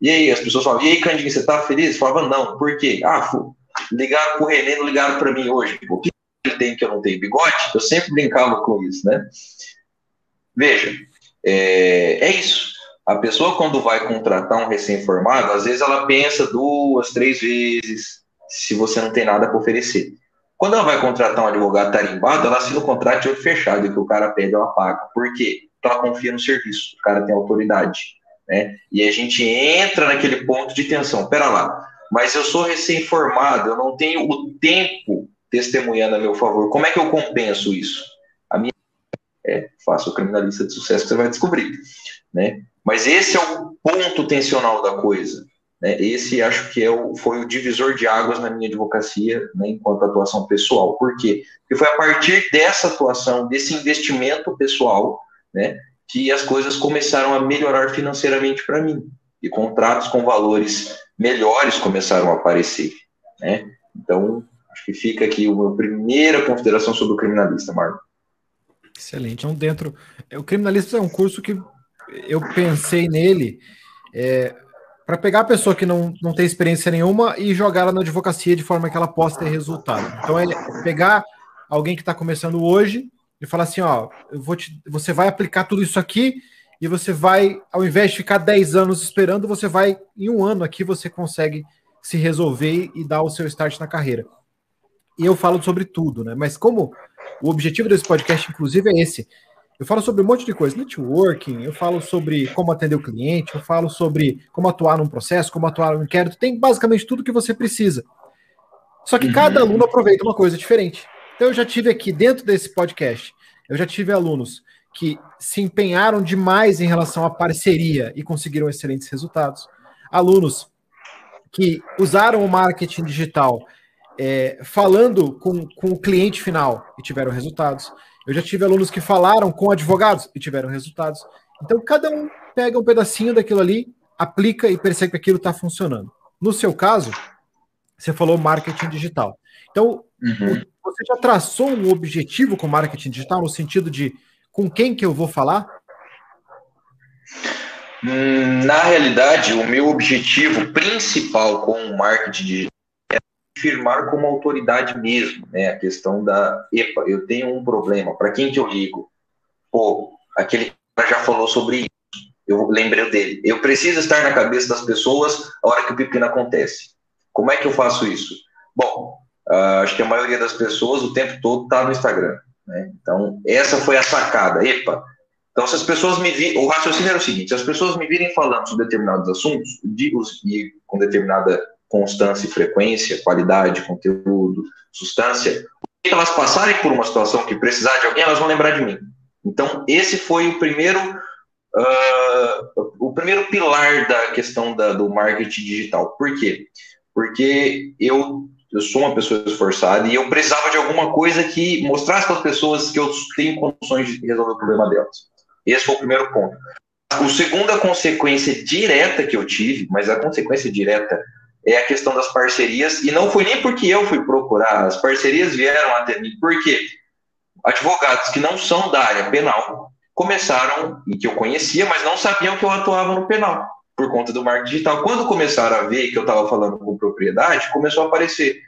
B: E aí as pessoas falavam, e aí, Candinho, você tá feliz? Eu falava, não, por quê? Ah, ligaram pro René, não ligaram para mim hoje. O que ele tem que eu não tenho bigode? Eu sempre brincava com isso, né? Veja, é, é isso. A pessoa, quando vai contratar um recém-formado, às vezes ela pensa duas, três vezes se você não tem nada para oferecer. Quando ela vai contratar um advogado tarimbado, ela assina o contrato de olho fechado, que o cara pede, ela paga. Por quê? Porque ela confia no serviço, o cara tem autoridade. Né? E a gente entra naquele ponto de tensão. Pera lá, mas eu sou recém-formado, eu não tenho o tempo testemunhando a meu favor. Como é que eu compenso isso? A minha é, faça o criminalista de sucesso que você vai descobrir. Né? Mas esse é o ponto tensional da coisa. Né? Esse acho que é o, foi o divisor de águas na minha advocacia, né, enquanto atuação pessoal. Por quê? Porque foi a partir dessa atuação, desse investimento pessoal, né, que as coisas começaram a melhorar financeiramente para mim. E contratos com valores melhores começaram a aparecer. Né? Então, acho que fica aqui uma primeira consideração sobre o criminalista, Marco.
A: Excelente. Então, dentro. O criminalista é um curso que eu pensei nele é, para pegar a pessoa que não, não tem experiência nenhuma e jogar ela na advocacia de forma que ela possa ter resultado. Então, é pegar alguém que está começando hoje e falar assim: ó, eu vou te, você vai aplicar tudo isso aqui e você vai, ao invés de ficar 10 anos esperando, você vai, em um ano aqui, você consegue se resolver e dar o seu start na carreira. E eu falo sobre tudo, né? Mas como o objetivo desse podcast, inclusive, é esse Eu falo sobre um monte de coisa, networking, eu falo sobre como atender o cliente, eu falo sobre como atuar num processo, como atuar no inquérito, tem basicamente tudo que você precisa. Só que uhum. cada aluno aproveita uma coisa diferente. Então eu já tive aqui dentro desse podcast, eu já tive alunos que se empenharam demais em relação à parceria e conseguiram excelentes resultados. Alunos que usaram o marketing digital é, falando com, com o cliente final e tiveram resultados. Eu já tive alunos que falaram com advogados e tiveram resultados. Então, cada um pega um pedacinho daquilo ali, aplica e percebe que aquilo está funcionando. No seu caso, você falou marketing digital. Então, uhum. você já traçou um objetivo com marketing digital no sentido de com quem que eu vou falar?
B: Hum, na realidade, o meu objetivo principal com o marketing digital firmar como autoridade mesmo, né? A questão da, epa, eu tenho um problema, para quem que eu ligo? Pô, aquele cara já falou sobre isso, eu lembrei dele. Eu preciso estar na cabeça das pessoas a hora que o pepino acontece. Como é que eu faço isso? Bom, uh, acho que a maioria das pessoas o tempo todo está no Instagram. Né? Então, essa foi a sacada. Epa! Então, se as pessoas me virem. O raciocínio era o seguinte: se as pessoas me virem falando sobre determinados assuntos, de, e com determinada constância e frequência, qualidade, conteúdo, substância, elas passarem por uma situação que precisar de alguém, elas vão lembrar de mim. Então, esse foi o primeiro. Uh, o primeiro pilar da questão da, do marketing digital. Por quê? Porque eu eu sou uma pessoa esforçada e eu precisava de alguma coisa que mostrasse para as pessoas que eu tenho condições de resolver o problema delas. Esse foi o primeiro ponto. A segunda consequência direta que eu tive, mas a consequência direta é a questão das parcerias, e não foi nem porque eu fui procurar, as parcerias vieram até mim, porque advogados que não são da área penal começaram, e que eu conhecia, mas não sabiam que eu atuava no penal por conta do marketing digital. Quando começaram a ver que eu estava falando com propriedade, começou a aparecer.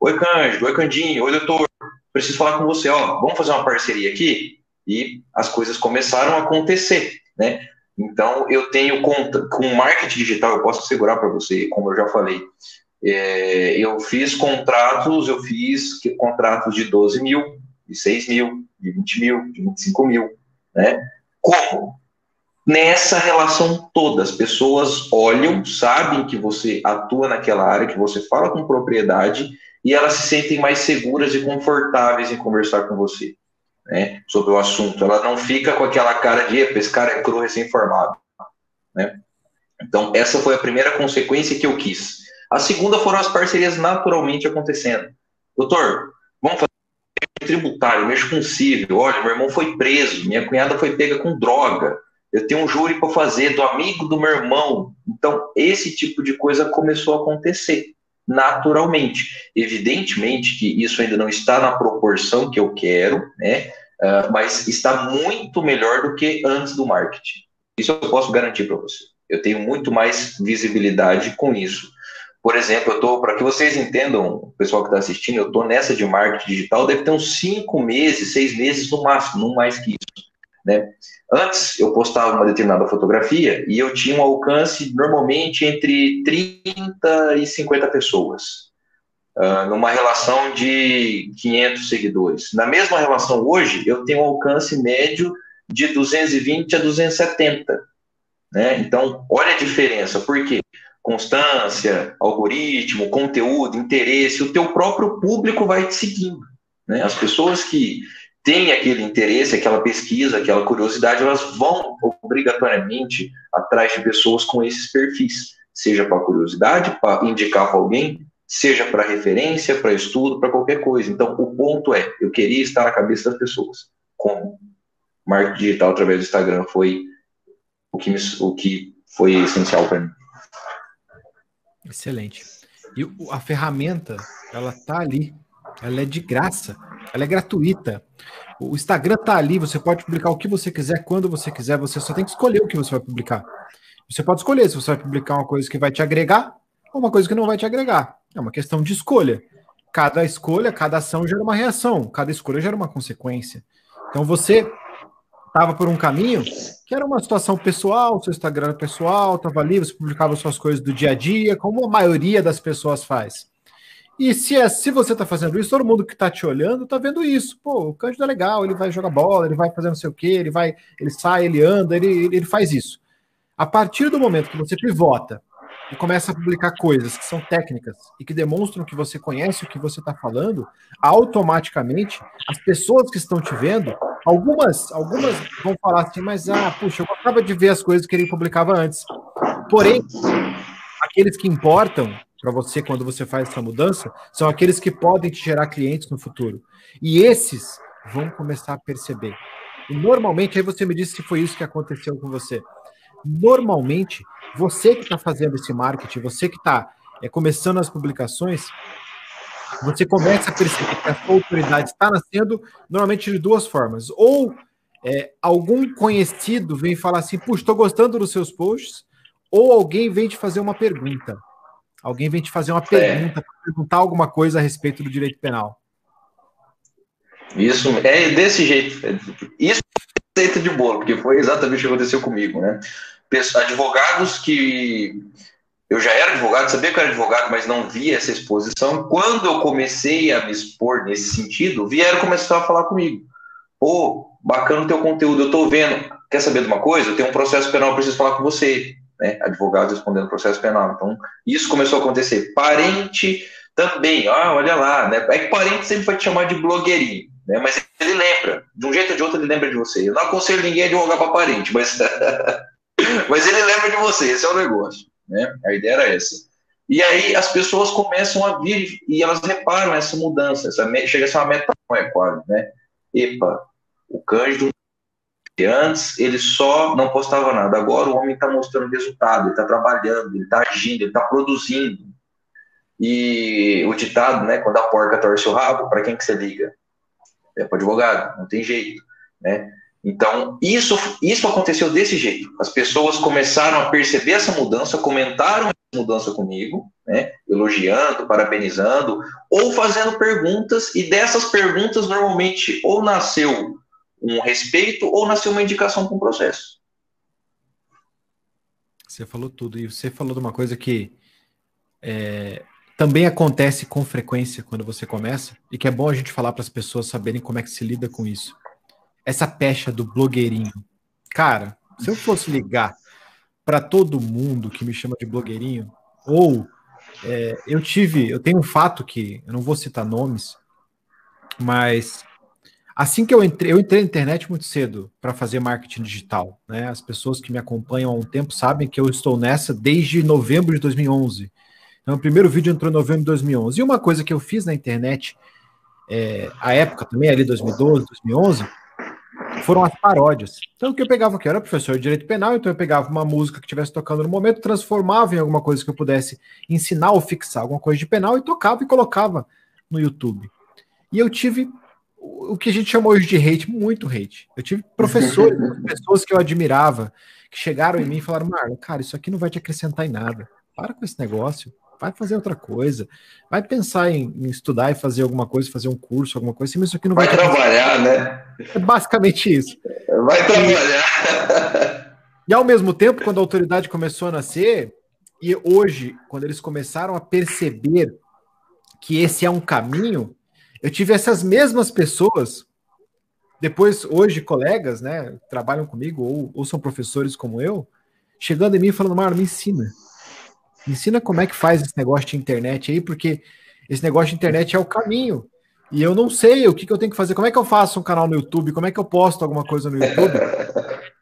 B: Oi, Cândido, oi, Candinho, oi, doutor, preciso falar com você, ó, vamos fazer uma parceria aqui? E as coisas começaram a acontecer, né? Então, eu tenho conta, com marketing digital, eu posso segurar para você, como eu já falei, é, eu fiz contratos, eu fiz contratos de 12 mil, de 6 mil, de 20 mil, de 25 mil, né? Como? nessa relação toda. As pessoas olham, sabem que você atua naquela área, que você fala com propriedade e elas se sentem mais seguras e confortáveis em conversar com você né, sobre o assunto. Ela não fica com aquela cara de, esse cara é cru recém-formado. Né? Então, essa foi a primeira consequência que eu quis. A segunda foram as parcerias naturalmente acontecendo. Doutor, vamos fazer tributário, mexo com civil. Olha, meu irmão foi preso, minha cunhada foi pega com droga eu tenho um júri para fazer do amigo do meu irmão. Então, esse tipo de coisa começou a acontecer naturalmente. Evidentemente que isso ainda não está na proporção que eu quero, né? Uh, mas está muito melhor do que antes do marketing. Isso eu posso garantir para você. Eu tenho muito mais visibilidade com isso. Por exemplo, eu tô para que vocês entendam, o pessoal que está assistindo, eu estou nessa de marketing digital, deve ter uns cinco meses, seis meses no máximo, não mais que isso. Né? Antes, eu postava uma determinada fotografia e eu tinha um alcance normalmente entre 30 e 50 pessoas, uh, numa relação de 500 seguidores. Na mesma relação hoje, eu tenho um alcance médio de 220 a 270. Né? Então, olha a diferença, porque constância, algoritmo, conteúdo, interesse, o teu próprio público vai te seguindo. Né? As pessoas que têm aquele interesse, aquela pesquisa, aquela curiosidade, elas vão obrigatoriamente atrás de pessoas com esses perfis, seja para curiosidade, para indicar para alguém, seja para referência, para estudo, para qualquer coisa. Então, o ponto é, eu queria estar na cabeça das pessoas. Como marketing digital através do Instagram foi o que, me, o que foi essencial para mim.
A: Excelente. E a ferramenta, ela tá ali, ela é de graça, ela é gratuita. O Instagram tá ali, você pode publicar o que você quiser, quando você quiser, você só tem que escolher o que você vai publicar. Você pode escolher se você vai publicar uma coisa que vai te agregar ou uma coisa que não vai te agregar. É uma questão de escolha. Cada escolha, cada ação gera uma reação, cada escolha gera uma consequência. Então você estava por um caminho que era uma situação pessoal, seu Instagram pessoal, estava ali, você publicava suas coisas do dia a dia, como a maioria das pessoas faz. E se, é, se você está fazendo isso, todo mundo que está te olhando está vendo isso. Pô, o Cândido é legal, ele vai jogar bola, ele vai fazer não sei o quê, ele vai, ele sai, ele anda, ele, ele faz isso. A partir do momento que você pivota e começa a publicar coisas que são técnicas e que demonstram que você conhece o que você está falando, automaticamente as pessoas que estão te vendo, algumas, algumas vão falar assim, mas ah, puxa, eu gostava de ver as coisas que ele publicava antes. Porém, aqueles que importam para você quando você faz essa mudança são aqueles que podem te gerar clientes no futuro. E esses vão começar a perceber. E normalmente, aí você me disse se foi isso que aconteceu com você. Normalmente, você que está fazendo esse marketing, você que está é, começando as publicações, você começa a perceber que a sua autoridade está nascendo normalmente de duas formas. Ou é, algum conhecido vem falar assim, puxa, estou gostando dos seus posts, ou alguém vem te fazer uma pergunta. Alguém vem te fazer uma pergunta, é. perguntar alguma coisa a respeito do direito penal.
B: Isso, é desse jeito. Isso é receita de bolo, porque foi exatamente o que aconteceu comigo, né? Advogados que. Eu já era advogado, sabia que eu era advogado, mas não via essa exposição. Quando eu comecei a me expor nesse sentido, vieram começar a falar comigo. Pô, bacana o teu conteúdo, eu tô vendo. Quer saber de uma coisa? Eu tenho um processo penal, eu preciso falar com você né, advogados respondendo processo penal. Então, isso começou a acontecer. Parente também, ah, olha lá, né? É que parente sempre vai te chamar de blogueirinho, né? Mas ele lembra, de um jeito ou de outro ele lembra de você. Eu não aconselho ninguém a advogar para parente, mas, mas ele lembra de você, esse é o negócio, né? A ideia era essa. E aí as pessoas começam a vir e elas reparam essa mudança, essa, chega a ser uma metanoia quase, né? Epa, o Cândido antes ele só não postava nada. Agora o homem está mostrando resultado, ele está trabalhando, ele está agindo, ele está produzindo. E o ditado, né, quando a porca torce o rabo, para quem que você liga? É para advogado, não tem jeito, né? Então, isso, isso aconteceu desse jeito. As pessoas começaram a perceber essa mudança, comentaram essa mudança comigo, né, elogiando, parabenizando, ou fazendo perguntas, e dessas perguntas, normalmente, ou nasceu um respeito ou nasceu uma indicação para um processo.
A: Você falou tudo, e você falou de uma coisa que é, também acontece com frequência quando você começa, e que é bom a gente falar para as pessoas saberem como é que se lida com isso. Essa pecha do blogueirinho. Cara, se eu fosse ligar para todo mundo que me chama de blogueirinho, ou é, eu tive, eu tenho um fato que eu não vou citar nomes, mas Assim que eu entrei, eu entrei na internet muito cedo para fazer marketing digital. Né? As pessoas que me acompanham há um tempo sabem que eu estou nessa desde novembro de 2011. Então, o primeiro vídeo entrou em novembro de 2011. E uma coisa que eu fiz na internet, é, a época também, ali 2012, 2011, foram as paródias. Então, o que eu pegava aqui, eu era professor de direito penal, então eu pegava uma música que estivesse tocando no momento, transformava em alguma coisa que eu pudesse ensinar ou fixar alguma coisa de penal e tocava e colocava no YouTube. E eu tive o que a gente chamou hoje de hate, muito hate. Eu tive professores, pessoas que eu admirava, que chegaram em mim e falaram: Marlon, cara, isso aqui não vai te acrescentar em nada. Para com esse negócio, vai fazer outra coisa. Vai pensar em, em estudar e fazer alguma coisa, fazer um curso, alguma coisa assim, mas isso aqui não vai.
B: Vai trabalhar, né?
A: É basicamente isso.
B: Vai trabalhar.
A: E, e ao mesmo tempo, quando a autoridade começou a nascer, e hoje, quando eles começaram a perceber que esse é um caminho, eu tive essas mesmas pessoas, depois, hoje, colegas, né, trabalham comigo ou, ou são professores como eu, chegando em mim e falando, Marlon, me ensina. Me ensina como é que faz esse negócio de internet aí, porque esse negócio de internet é o caminho. E eu não sei o que, que eu tenho que fazer. Como é que eu faço um canal no YouTube? Como é que eu posto alguma coisa no YouTube?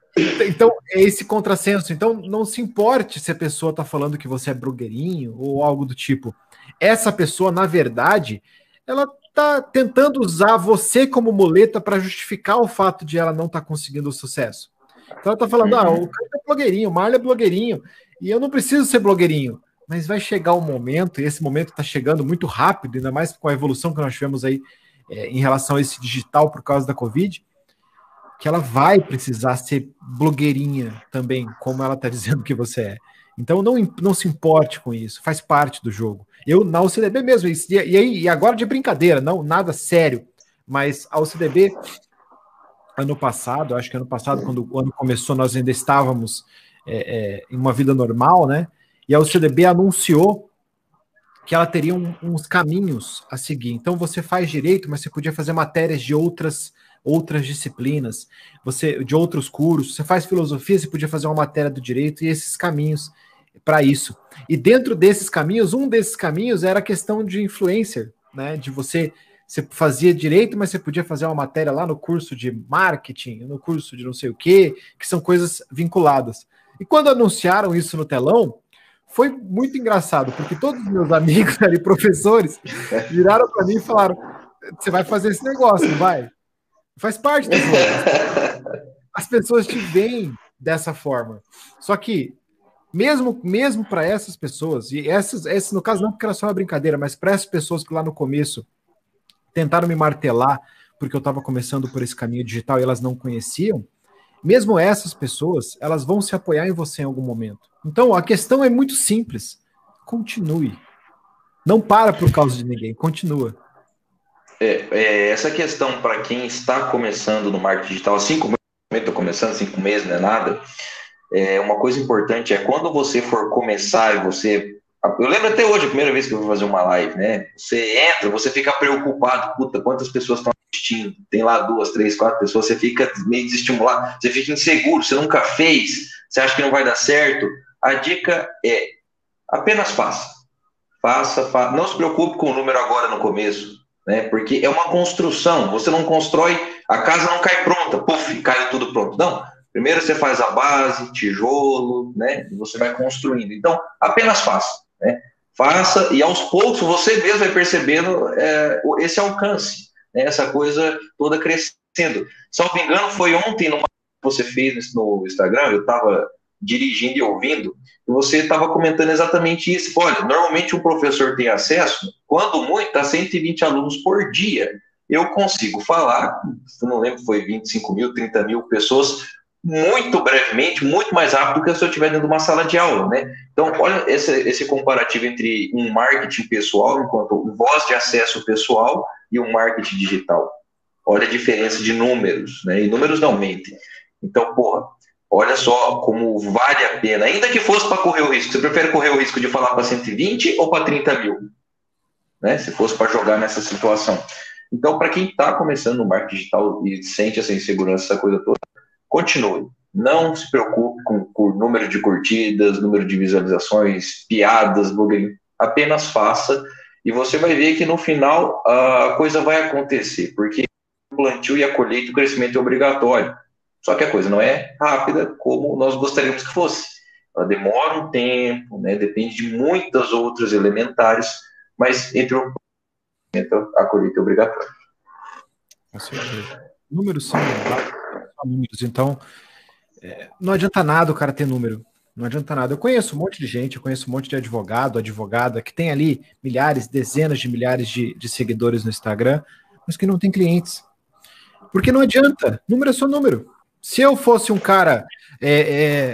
A: Então, é esse contrassenso. Então, não se importe se a pessoa está falando que você é blogueirinho ou algo do tipo. Essa pessoa, na verdade, ela está tentando usar você como muleta para justificar o fato de ela não estar tá conseguindo o sucesso. Então ela está falando, ah, o cara é blogueirinho, o Marlon é blogueirinho, e eu não preciso ser blogueirinho. Mas vai chegar um momento, e esse momento está chegando muito rápido, ainda mais com a evolução que nós tivemos aí é, em relação a esse digital por causa da Covid, que ela vai precisar ser blogueirinha também, como ela está dizendo que você é. Então não, não se importe com isso, faz parte do jogo. Eu na UCDB mesmo, e, e, e agora de brincadeira, não nada sério, mas a UCDB, ano passado, acho que ano passado, quando o ano começou, nós ainda estávamos é, é, em uma vida normal, né? E a UCDB anunciou que ela teria um, uns caminhos a seguir. Então você faz direito, mas você podia fazer matérias de outras outras disciplinas, você de outros cursos. Você faz filosofia, você podia fazer uma matéria do direito e esses caminhos para isso. E dentro desses caminhos, um desses caminhos era a questão de influencer, né? De você você fazia direito, mas você podia fazer uma matéria lá no curso de marketing, no curso de não sei o quê, que são coisas vinculadas. E quando anunciaram isso no telão, foi muito engraçado, porque todos os meus amigos ali, professores, viraram para mim e falaram: você vai fazer esse negócio, vai? Faz parte do. As pessoas te veem dessa forma. Só que mesmo mesmo para essas pessoas, e essas, essas no caso não porque era só uma brincadeira, mas para essas pessoas que lá no começo tentaram me martelar porque eu estava começando por esse caminho digital e elas não conheciam, mesmo essas pessoas, elas vão se apoiar em você em algum momento. Então, a questão é muito simples. Continue. Não para por causa de ninguém, continua.
B: É, é, essa questão para quem está começando no marketing digital, assim como eu estou começando, cinco meses não é nada, é, uma coisa importante é quando você for começar e você. Eu lembro até hoje, a primeira vez que eu vou fazer uma live, né? Você entra, você fica preocupado, puta, quantas pessoas estão assistindo? Tem lá duas, três, quatro pessoas, você fica meio desestimulado, você fica inseguro, você nunca fez, você acha que não vai dar certo. A dica é apenas faça. Faça, faça. Não se preocupe com o número agora no começo né? Porque é uma construção. Você não constrói, a casa não cai pronta, puf, caiu tudo pronto. Não. Primeiro você faz a base, tijolo, né? E você vai construindo. Então, apenas faça, né? Faça e aos poucos você mesmo vai percebendo é, esse alcance, né? essa coisa toda crescendo. Salvo engano, foi ontem numa que você fez no Instagram, eu estava dirigindo e ouvindo, e você estava comentando exatamente isso. Olha, normalmente um professor tem acesso, quando muito, a 120 alunos por dia. Eu consigo falar, não lembro, foi 25 mil, 30 mil pessoas, muito brevemente, muito mais rápido que se eu estiver dentro de uma sala de aula, né? Então, olha esse, esse comparativo entre um marketing pessoal, enquanto voz de acesso pessoal, e um marketing digital. Olha a diferença de números, né? E números não mentem. Então, porra, Olha só como vale a pena, ainda que fosse para correr o risco. Você prefere correr o risco de falar para 120 ou para 30 mil? Né? Se fosse para jogar nessa situação. Então, para quem está começando no marketing digital e sente essa insegurança, essa coisa toda, continue. Não se preocupe com, o número de curtidas, número de visualizações, piadas, blogueirinho. Apenas faça e você vai ver que no final a coisa vai acontecer, porque o plantio e a colheita, o crescimento é obrigatório. Só que a coisa não é rápida como nós gostaríamos que fosse. Ela demora um tempo, né, depende de muitas outras elementares, mas entre o a colheita é obrigatória.
A: Números são então é, não adianta nada o cara ter número. Não adianta nada. Eu conheço um monte de gente, eu conheço um monte de advogado, advogada, que tem ali milhares, dezenas de milhares de, de seguidores no Instagram, mas que não tem clientes. Porque não adianta. Número é só número. Se eu fosse um cara é,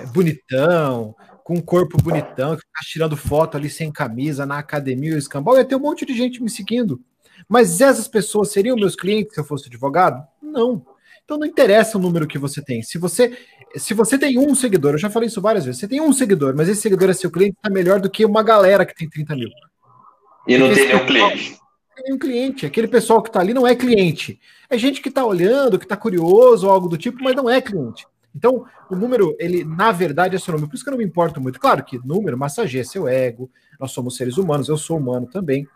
A: é, bonitão, com um corpo bonitão, que ficasse tirando foto ali sem camisa na academia o escambau, ia ter um monte de gente me seguindo. Mas essas pessoas seriam meus clientes se eu fosse advogado? Não. Então não interessa o número que você tem. Se você se você tem um seguidor, eu já falei isso várias vezes, você tem um seguidor, mas esse seguidor é seu cliente, está melhor do que uma galera que tem 30 mil.
B: E não tem nenhum cliente
A: nenhum cliente. Aquele pessoal que está ali não é cliente. É gente que está olhando, que está curioso algo do tipo, mas não é cliente. Então, o número, ele, na verdade, é seu número. Por isso que eu não me importo muito. Claro que número massageia seu ego, nós somos seres humanos, eu sou humano também.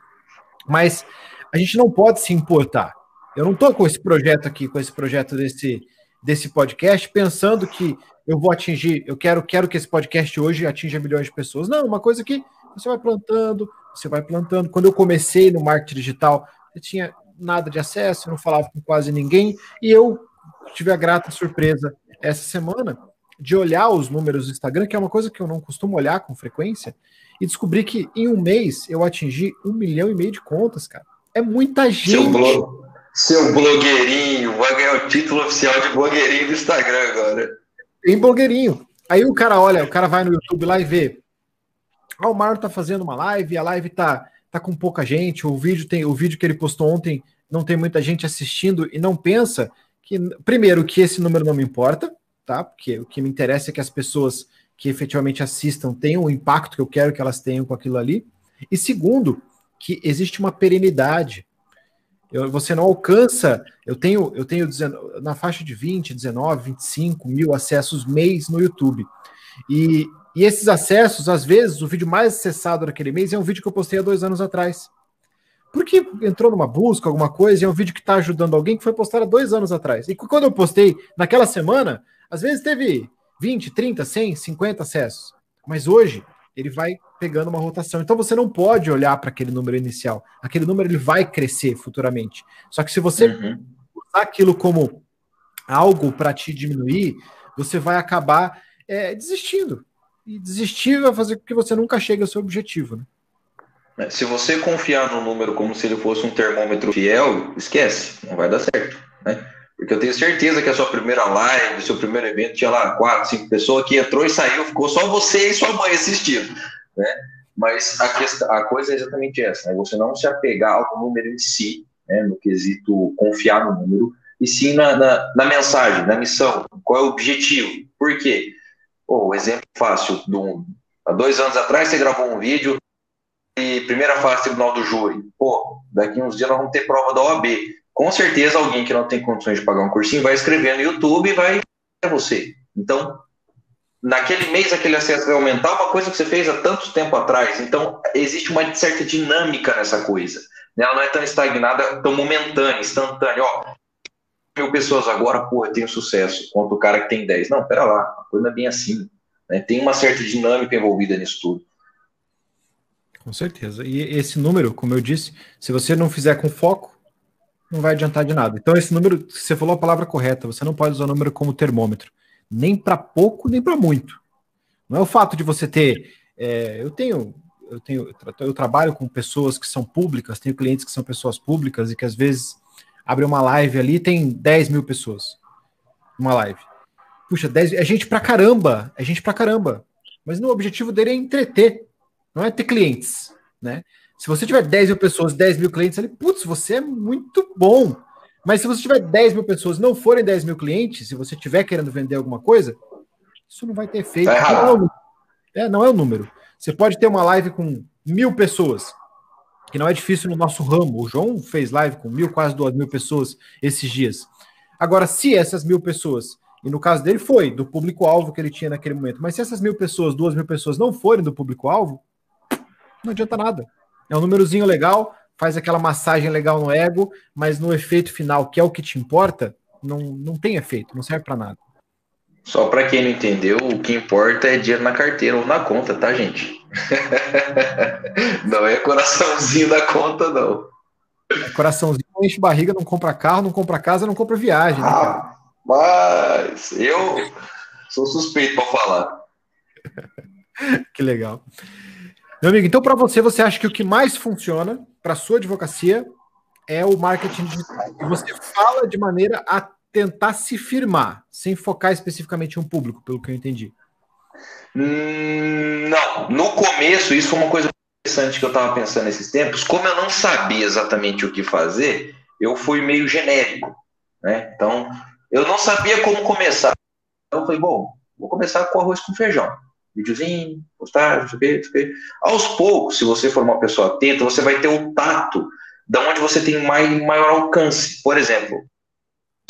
A: Mas a gente não pode se importar. Eu não estou com esse projeto aqui, com esse projeto desse, desse podcast, pensando que eu vou atingir, eu quero, quero que esse podcast hoje atinja milhões de pessoas. Não, uma coisa que você vai plantando, você vai plantando. Quando eu comecei no marketing digital, eu tinha nada de acesso, eu não falava com quase ninguém, e eu tive a grata surpresa essa semana de olhar os números do Instagram, que é uma coisa que eu não costumo olhar com frequência, e descobri que em um mês eu atingi um milhão e meio de contas, cara. É muita gente. Seu, blog,
B: seu blogueirinho, vai ganhar o título oficial de blogueirinho do Instagram agora.
A: Em blogueirinho. Aí o cara olha, o cara vai no YouTube lá e vê ah, o Mário tá fazendo uma live, a live tá, tá com pouca gente, o vídeo tem o vídeo que ele postou ontem não tem muita gente assistindo e não pensa que primeiro que esse número não me importa, tá? Porque o que me interessa é que as pessoas que efetivamente assistam tenham o impacto que eu quero que elas tenham com aquilo ali. E segundo, que existe uma perenidade. Eu, você não alcança. Eu tenho, eu tenho na faixa de 20, 19, 25 mil acessos mês no YouTube. E, e esses acessos, às vezes, o vídeo mais acessado naquele mês é um vídeo que eu postei há dois anos atrás. Porque entrou numa busca, alguma coisa, e é um vídeo que está ajudando alguém que foi postado há dois anos atrás. E quando eu postei naquela semana, às vezes teve 20, 30, 100, 50 acessos. Mas hoje, ele vai pegando uma rotação. Então você não pode olhar para aquele número inicial. Aquele número ele vai crescer futuramente. Só que se você uhum. usar aquilo como algo para te diminuir, você vai acabar é, desistindo. E desistir vai fazer com que você nunca chegue ao seu objetivo. Né?
B: É, se você confiar no número como se ele fosse um termômetro fiel, esquece, não vai dar certo. Né? Porque eu tenho certeza que a sua primeira live, seu primeiro evento, tinha lá quatro, cinco pessoas que entrou e saiu, ficou só você e sua mãe assistindo. Né? Mas a, questão, a coisa é exatamente essa: né? você não se apegar ao número em si, né? no quesito confiar no número, e sim na, na, na mensagem, na missão, qual é o objetivo. Por quê? o exemplo fácil, do, há dois anos atrás você gravou um vídeo e primeira fase tribunal do júri. Pô, daqui uns dias nós vamos ter prova da OAB. Com certeza alguém que não tem condições de pagar um cursinho vai escrever no YouTube e vai para você. Então, naquele mês aquele acesso vai aumentar uma coisa que você fez há tanto tempo atrás. Então, existe uma certa dinâmica nessa coisa. Ela não é tão estagnada, tão momentânea, instantânea. Ó, mil pessoas agora, eu tenho sucesso, quanto o cara que tem 10. Não, pera lá, a coisa é bem assim. Né? Tem uma certa dinâmica envolvida nisso tudo.
A: Com certeza. E esse número, como eu disse, se você não fizer com foco, não vai adiantar de nada. Então, esse número, você falou a palavra correta, você não pode usar o número como termômetro. Nem para pouco, nem para muito. Não é o fato de você ter. É, eu tenho. Eu, tenho, eu trabalho com pessoas que são públicas, tenho clientes que são pessoas públicas e que às vezes abre uma live ali tem 10 mil pessoas. Uma live. Puxa, 10, é gente pra caramba. É gente pra caramba. Mas no objetivo dele é entreter, não é ter clientes, né? Se você tiver 10 mil pessoas, 10 mil clientes ali, putz, você é muito bom. Mas se você tiver 10 mil pessoas não forem 10 mil clientes, se você estiver querendo vender alguma coisa, isso não vai ter efeito. Tá não, é, não é o número. Você pode ter uma live com mil pessoas que não é difícil no nosso ramo. O João fez live com mil, quase duas mil pessoas esses dias. Agora, se essas mil pessoas, e no caso dele foi do público-alvo que ele tinha naquele momento, mas se essas mil pessoas, duas mil pessoas não forem do público-alvo, não adianta nada. É um númerozinho legal, faz aquela massagem legal no ego, mas no efeito final, que é o que te importa, não, não tem efeito, não serve para nada.
B: Só para quem não entendeu, o que importa é dinheiro na carteira ou na conta, tá, gente? não é coraçãozinho da conta, não.
A: É coraçãozinho não enche barriga, não compra carro, não compra casa, não compra viagem. Né,
B: ah, mas eu sou suspeito para falar.
A: que legal. Meu amigo, então para você, você acha que o que mais funciona para sua advocacia é o marketing digital? E você fala de maneira a tentar se firmar, sem focar especificamente em um público, pelo que eu entendi.
B: Hum, não, no começo, isso foi uma coisa interessante que eu estava pensando nesses tempos. Como eu não sabia exatamente o que fazer, eu fui meio genérico. Né? Então, eu não sabia como começar. Então, eu falei, bom, vou começar com arroz com feijão. Videozinho, postagem, não sei o. Aos poucos, se você for uma pessoa atenta, você vai ter o tato da onde você tem mais, maior alcance. Por exemplo,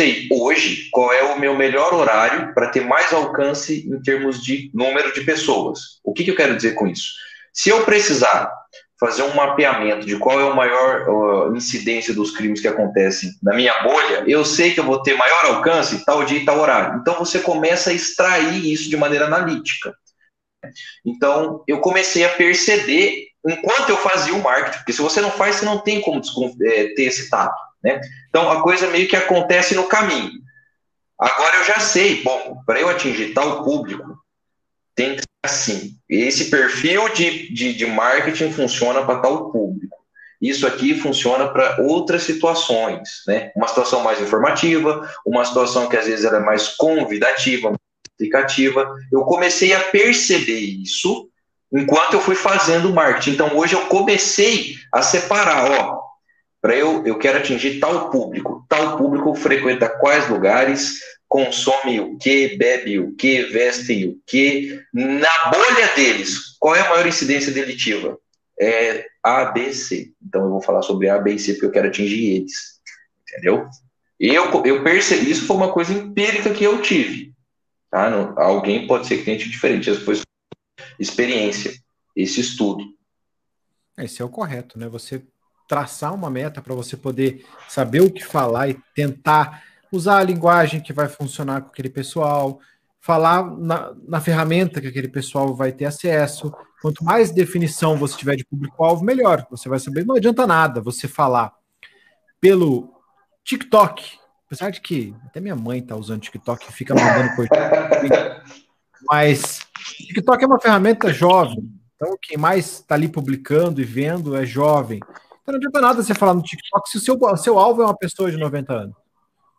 B: sei hoje qual é o meu melhor horário para ter mais alcance em termos de número de pessoas. O que, que eu quero dizer com isso? Se eu precisar fazer um mapeamento de qual é o maior uh, incidência dos crimes que acontecem na minha bolha, eu sei que eu vou ter maior alcance tal dia e tal horário. Então você começa a extrair isso de maneira analítica. Então eu comecei a perceber enquanto eu fazia o marketing, porque se você não faz, você não tem como é, ter esse tato. Né? Então a coisa meio que acontece no caminho. Agora eu já sei, bom, para eu atingir tal público, tem que ser assim. Esse perfil de, de, de marketing funciona para tal público. Isso aqui funciona para outras situações, né? Uma situação mais informativa, uma situação que às vezes era mais convidativa, mais explicativa. Eu comecei a perceber isso enquanto eu fui fazendo marketing. Então hoje eu comecei a separar, ó, para eu, eu quero atingir tal público. Tal público frequenta quais lugares, consome o que, bebe o que, veste o que. Na bolha deles, qual é a maior incidência delitiva? é A, B, C. Então eu vou falar sobre A, B e C porque eu quero atingir eles. Entendeu? Eu, eu percebi, isso foi uma coisa empírica que eu tive. Tá? Não, alguém pode ser tenha diferente, foi experiência, esse estudo.
A: Esse é o correto, né? Você traçar uma meta para você poder saber o que falar e tentar usar a linguagem que vai funcionar com aquele pessoal, falar na, na ferramenta que aquele pessoal vai ter acesso. Quanto mais definição você tiver de público-alvo, melhor. Você vai saber, não adianta nada você falar pelo TikTok, apesar de que até minha mãe tá usando TikTok e fica mandando coisa. Mas TikTok é uma ferramenta jovem. Então, quem mais está ali publicando e vendo é jovem. Então, não adianta nada você falar no TikTok se o seu, seu alvo é uma pessoa de 90 anos.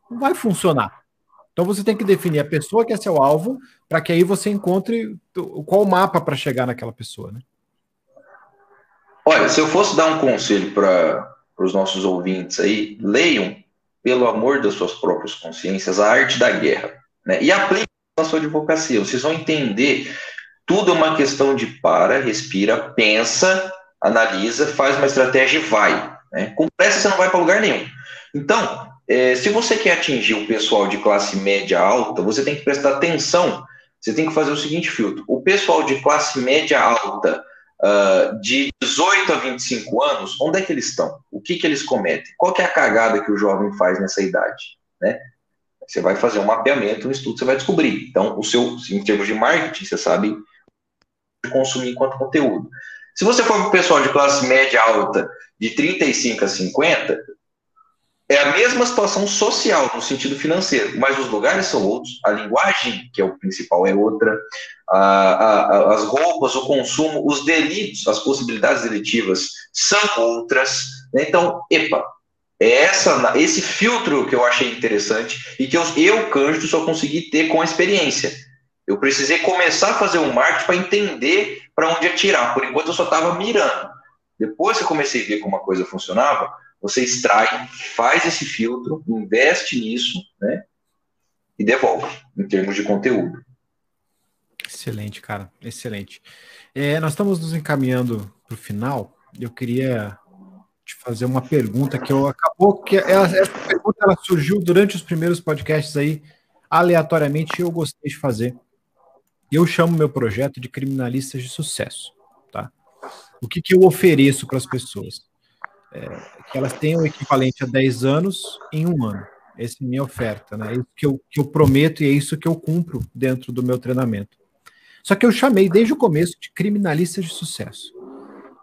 A: Não vai funcionar. Então, você tem que definir a pessoa que é seu alvo, para que aí você encontre qual mapa para chegar naquela pessoa. Né?
B: Olha, se eu fosse dar um conselho para os nossos ouvintes aí, leiam, pelo amor das suas próprias consciências, a arte da guerra. Né? E apliquem na sua advocacia. Vocês vão entender tudo é uma questão de para, respira, pensa, analisa, faz uma estratégia e vai. Né? Com pressa você não vai para lugar nenhum. Então, é, se você quer atingir o pessoal de classe média alta, você tem que prestar atenção. Você tem que fazer o seguinte filtro: o pessoal de classe média alta, uh, de 18 a 25 anos, onde é que eles estão? O que, que eles cometem? Qual é a cagada que o jovem faz nessa idade? Né? Você vai fazer um mapeamento, um estudo, você vai descobrir. Então, o seu, em termos de marketing, você sabe consumir enquanto conteúdo. Se você for para o pessoal de classe média alta, de 35 a 50, é a mesma situação social no sentido financeiro, mas os lugares são outros, a linguagem, que é o principal, é outra, a, a, as roupas, o consumo, os delitos, as possibilidades delitivas são outras. Né? Então, epa, é essa, esse filtro que eu achei interessante e que eu, eu Cândido, só consegui ter com a experiência. Eu precisei começar a fazer um marketing para entender para onde atirar. Por enquanto eu só estava mirando. Depois que eu comecei a ver como a coisa funcionava, você extrai, faz esse filtro, investe nisso, né? E devolve em termos de conteúdo.
A: Excelente, cara, excelente. É, nós estamos nos encaminhando para o final. Eu queria te fazer uma pergunta que eu acabou que ela, essa pergunta ela surgiu durante os primeiros podcasts aí aleatoriamente eu gostei de fazer. Eu chamo meu projeto de criminalistas de sucesso, tá? O que, que eu ofereço para as pessoas? É, que elas tenham o equivalente a 10 anos em um ano. Essa é a minha oferta, né? É isso que eu, que eu prometo e é isso que eu cumpro dentro do meu treinamento. Só que eu chamei desde o começo de criminalistas de sucesso.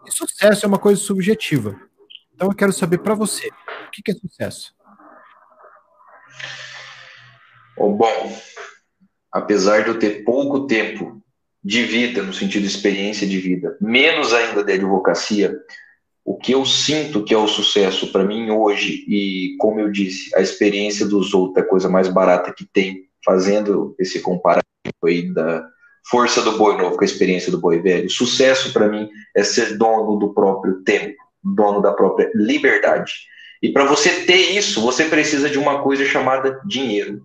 A: E sucesso é uma coisa subjetiva. Então eu quero saber para você, o que, que é sucesso?
B: Oh, bom, apesar de eu ter pouco tempo de vida, no sentido de experiência de vida, menos ainda de advocacia, o que eu sinto que é o sucesso para mim hoje, e como eu disse, a experiência dos outros é a coisa mais barata que tem, fazendo esse comparativo aí da força do boi novo com a experiência do boi velho. Sucesso para mim é ser dono do próprio tempo, dono da própria liberdade. E para você ter isso, você precisa de uma coisa chamada dinheiro.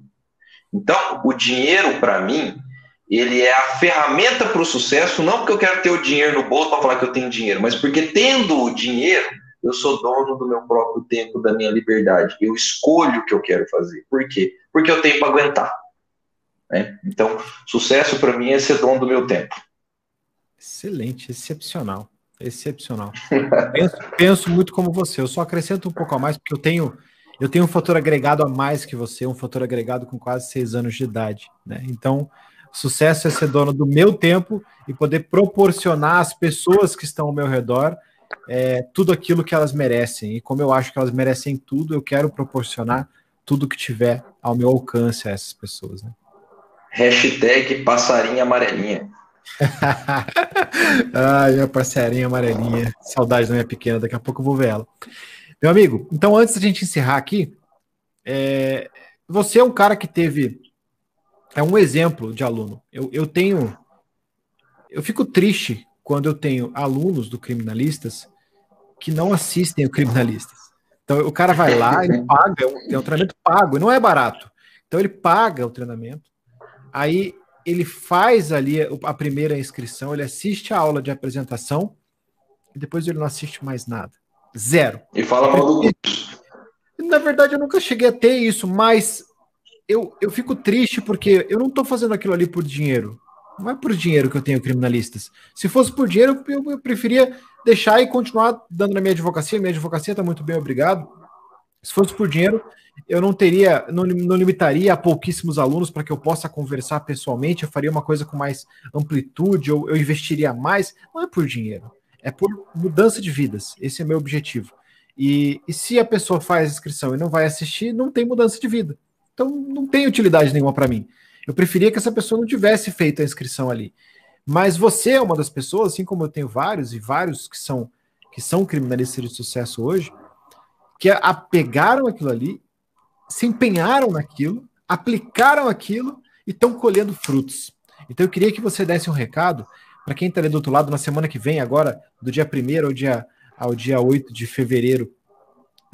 B: Então, o dinheiro para mim ele é a ferramenta para o sucesso, não porque eu quero ter o dinheiro no bolso para falar que eu tenho dinheiro, mas porque tendo o dinheiro, eu sou dono do meu próprio tempo, da minha liberdade. Eu escolho o que eu quero fazer. Por quê? Porque eu tenho para aguentar. Né? Então, sucesso para mim é ser dono do meu tempo.
A: Excelente, excepcional. Excepcional. penso, penso muito como você. Eu só acrescento um pouco a mais, porque eu tenho eu tenho um fator agregado a mais que você, um fator agregado com quase seis anos de idade. Né? Então, Sucesso é ser dono do meu tempo e poder proporcionar às pessoas que estão ao meu redor é, tudo aquilo que elas merecem. E como eu acho que elas merecem tudo, eu quero proporcionar tudo que tiver ao meu alcance a essas pessoas. Né?
B: Hashtag passarinha amarelinha.
A: Ai, minha passarinha amarelinha. Saudade da minha pequena, daqui a pouco eu vou ver ela. Meu amigo, então antes da gente encerrar aqui, é, você é um cara que teve é um exemplo de aluno. Eu, eu tenho. Eu fico triste quando eu tenho alunos do Criminalistas que não assistem o Criminalistas. Então o cara vai lá, ele paga, é um treinamento pago, e não é barato. Então ele paga o treinamento, aí ele faz ali a primeira inscrição, ele assiste a aula de apresentação e depois ele não assiste mais nada. Zero.
B: E fala mal do
A: curso. Na verdade, eu nunca cheguei a ter isso, mas eu, eu fico triste porque eu não estou fazendo aquilo ali por dinheiro. Não é por dinheiro que eu tenho criminalistas. Se fosse por dinheiro, eu, eu preferia deixar e continuar dando na minha advocacia. Minha advocacia está muito bem, obrigado. Se fosse por dinheiro, eu não teria, não, não limitaria a pouquíssimos alunos para que eu possa conversar pessoalmente. Eu faria uma coisa com mais amplitude, ou eu investiria mais. Não é por dinheiro, é por mudança de vidas. Esse é meu objetivo. E, e se a pessoa faz inscrição e não vai assistir, não tem mudança de vida. Então não tem utilidade nenhuma para mim. Eu preferia que essa pessoa não tivesse feito a inscrição ali. Mas você é uma das pessoas, assim como eu tenho vários e vários que são que são criminalistas de sucesso hoje, que apegaram aquilo ali, se empenharam naquilo, aplicaram aquilo e estão colhendo frutos. Então eu queria que você desse um recado para quem está ali do outro lado na semana que vem, agora, do dia 1 ao dia, ao dia 8 de fevereiro,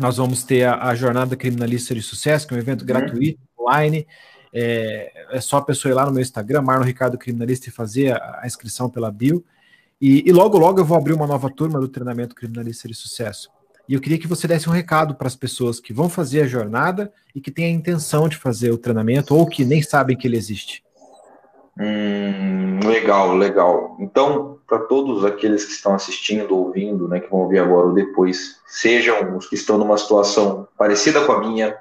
A: nós vamos ter a, a Jornada Criminalista de Sucesso, que é um evento uhum. gratuito, online. É, é, só a pessoa ir lá no meu Instagram, Marlon Ricardo Criminalista, e fazer a, a inscrição pela bio. E, e, logo, logo eu vou abrir uma nova turma do treinamento criminalista de sucesso. E eu queria que você desse um recado para as pessoas que vão fazer a jornada e que têm a intenção de fazer o treinamento ou que nem sabem que ele existe.
B: Hum, legal, legal. Então, para todos aqueles que estão assistindo, ouvindo, né, que vão ouvir agora ou depois, sejam os que estão numa situação parecida com a minha,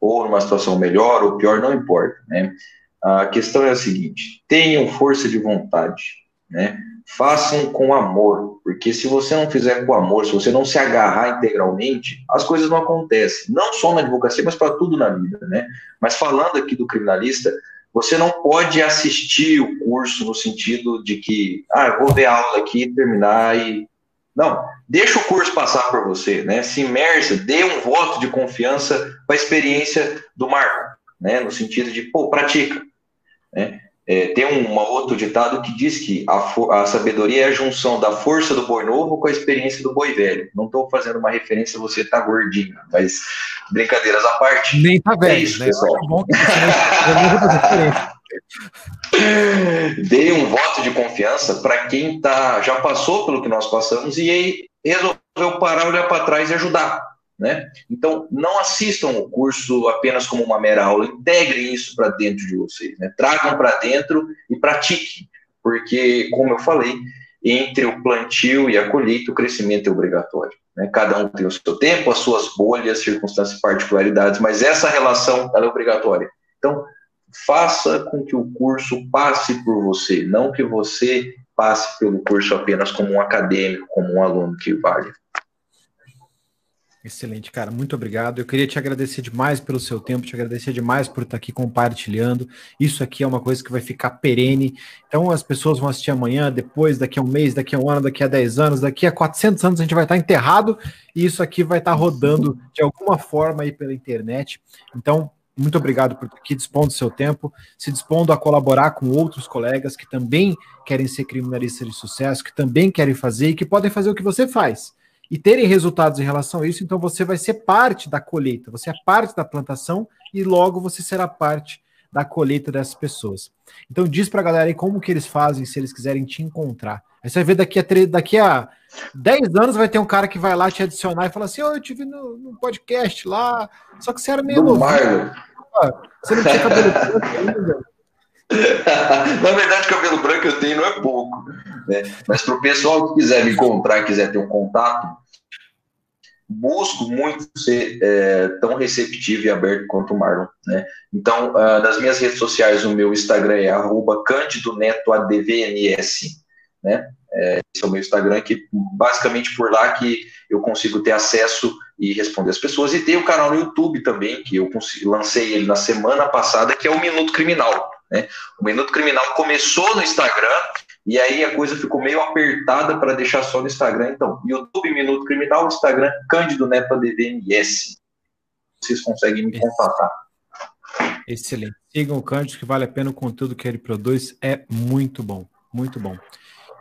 B: ou numa situação melhor ou pior, não importa, né? A questão é a seguinte: tenham força de vontade, né? Façam com amor, porque se você não fizer com amor, se você não se agarrar integralmente, as coisas não acontecem. Não só na advocacia, mas para tudo na vida, né? Mas falando aqui do criminalista, você não pode assistir o curso no sentido de que, ah, eu vou ver aula aqui, terminar e. Não, deixa o curso passar por você, né? Se imersa, dê um voto de confiança para a experiência do Marco, né? No sentido de, pô, pratica. Né? É, tem um outro ditado que diz que a, a, sabedoria é a junção da força do boi novo com a experiência do boi velho. Não estou fazendo uma referência, você tá gordinho, mas brincadeiras à parte.
A: Nem tá velho, é isso, né? pessoal. Bom
B: Dê um voto de confiança para quem tá, já passou pelo que nós passamos e aí resolveu parar, olhar para trás e ajudar. Né? Então, não assistam o curso apenas como uma mera aula, integrem isso para dentro de vocês, né? tragam para dentro e pratiquem, porque, como eu falei, entre o plantio e a colheita, o crescimento é obrigatório. Né? Cada um tem o seu tempo, as suas bolhas, circunstâncias e particularidades, mas essa relação ela é obrigatória. Então, faça com que o curso passe por você, não que você passe pelo curso apenas como um acadêmico, como um aluno que vale.
A: Excelente, cara. Muito obrigado. Eu queria te agradecer demais pelo seu tempo, te agradecer demais por estar aqui compartilhando. Isso aqui é uma coisa que vai ficar perene. Então, as pessoas vão assistir amanhã, depois, daqui a um mês, daqui a um ano, daqui a 10 anos, daqui a 400 anos, a gente vai estar enterrado e isso aqui vai estar rodando de alguma forma aí pela internet. Então, muito obrigado por estar aqui dispondo do seu tempo, se dispondo a colaborar com outros colegas que também querem ser criminalistas de sucesso, que também querem fazer e que podem fazer o que você faz e terem resultados em relação a isso, então você vai ser parte da colheita, você é parte da plantação e logo você será parte da colheita dessas pessoas. Então diz para a galera aí como que eles fazem se eles quiserem te encontrar. Aí você vai ver daqui a, daqui a 10 anos vai ter um cara que vai lá te adicionar e falar assim, oh, eu te vi no, no podcast lá, só que você era meio novo. Você não tinha cabelo ainda.
B: Na verdade, cabelo branco eu tenho não é pouco. Né? Mas para o pessoal que quiser me encontrar, quiser ter um contato, busco muito ser é, tão receptivo e aberto quanto o Marlon. Né? Então, uh, nas minhas redes sociais, o meu Instagram é arroba candidonetoadvns. Né? É, esse é o meu Instagram, que basicamente por lá que eu consigo ter acesso e responder as pessoas. E tem o canal no YouTube também, que eu lancei ele na semana passada, que é o Minuto Criminal. Né? O Minuto Criminal começou no Instagram e aí a coisa ficou meio apertada para deixar só no Instagram. Então, YouTube Minuto Criminal, Instagram Cândido Neto DVMS. Vocês conseguem me contatar.
A: Excelente. Sigam o Cândido, que vale a pena o conteúdo que ele produz. É muito bom, muito bom.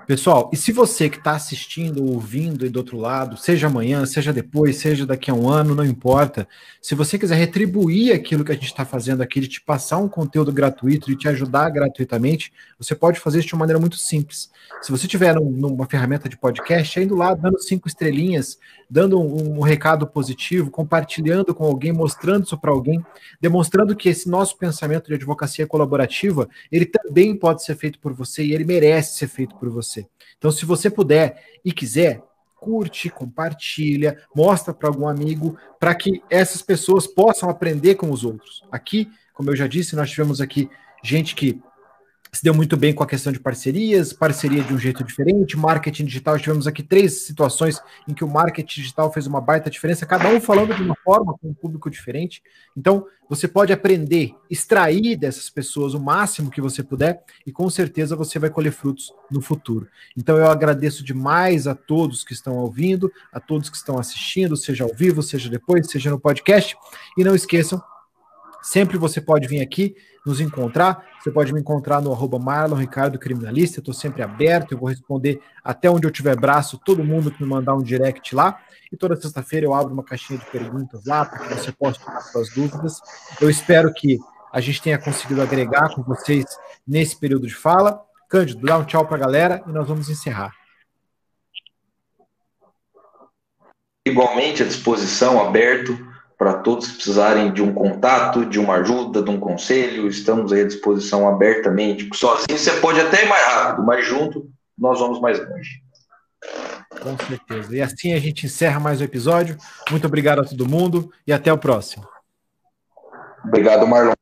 A: Pessoal, e se você que está assistindo, ouvindo e do outro lado, seja amanhã, seja depois, seja daqui a um ano, não importa. Se você quiser retribuir aquilo que a gente está fazendo aqui, de te passar um conteúdo gratuito, de te ajudar gratuitamente, você pode fazer isso de uma maneira muito simples. Se você tiver numa ferramenta de podcast, indo lá, dando cinco estrelinhas, dando um, um recado positivo, compartilhando com alguém, mostrando isso para alguém, demonstrando que esse nosso pensamento de advocacia colaborativa, ele também pode ser feito por você e ele merece ser feito por você você. Então, se você puder e quiser, curte, compartilha, mostra para algum amigo, para que essas pessoas possam aprender com os outros. Aqui, como eu já disse, nós tivemos aqui gente que se deu muito bem com a questão de parcerias, parceria de um jeito diferente, marketing digital. Tivemos aqui três situações em que o marketing digital fez uma baita diferença, cada um falando de uma forma, com um público diferente. Então, você pode aprender, extrair dessas pessoas o máximo que você puder e com certeza você vai colher frutos no futuro. Então, eu agradeço demais a todos que estão ouvindo, a todos que estão assistindo, seja ao vivo, seja depois, seja no podcast. E não esqueçam, sempre você pode vir aqui nos encontrar. Você pode me encontrar no arroba Marlon Ricardo Criminalista. Eu estou sempre aberto, eu vou responder até onde eu tiver braço, todo mundo que me mandar um direct lá. E toda sexta-feira eu abro uma caixinha de perguntas lá para que você possa tirar suas dúvidas. Eu espero que a gente tenha conseguido agregar com vocês nesse período de fala. Cândido, dá um tchau para a galera e nós vamos encerrar.
B: Igualmente à disposição, aberto para todos que precisarem de um contato, de uma ajuda, de um conselho, estamos aí à disposição abertamente. Sozinho você pode até ir mais rápido, mas junto nós vamos mais longe.
A: Com certeza. E assim a gente encerra mais o um episódio. Muito obrigado a todo mundo e até o próximo.
B: Obrigado, Marlon.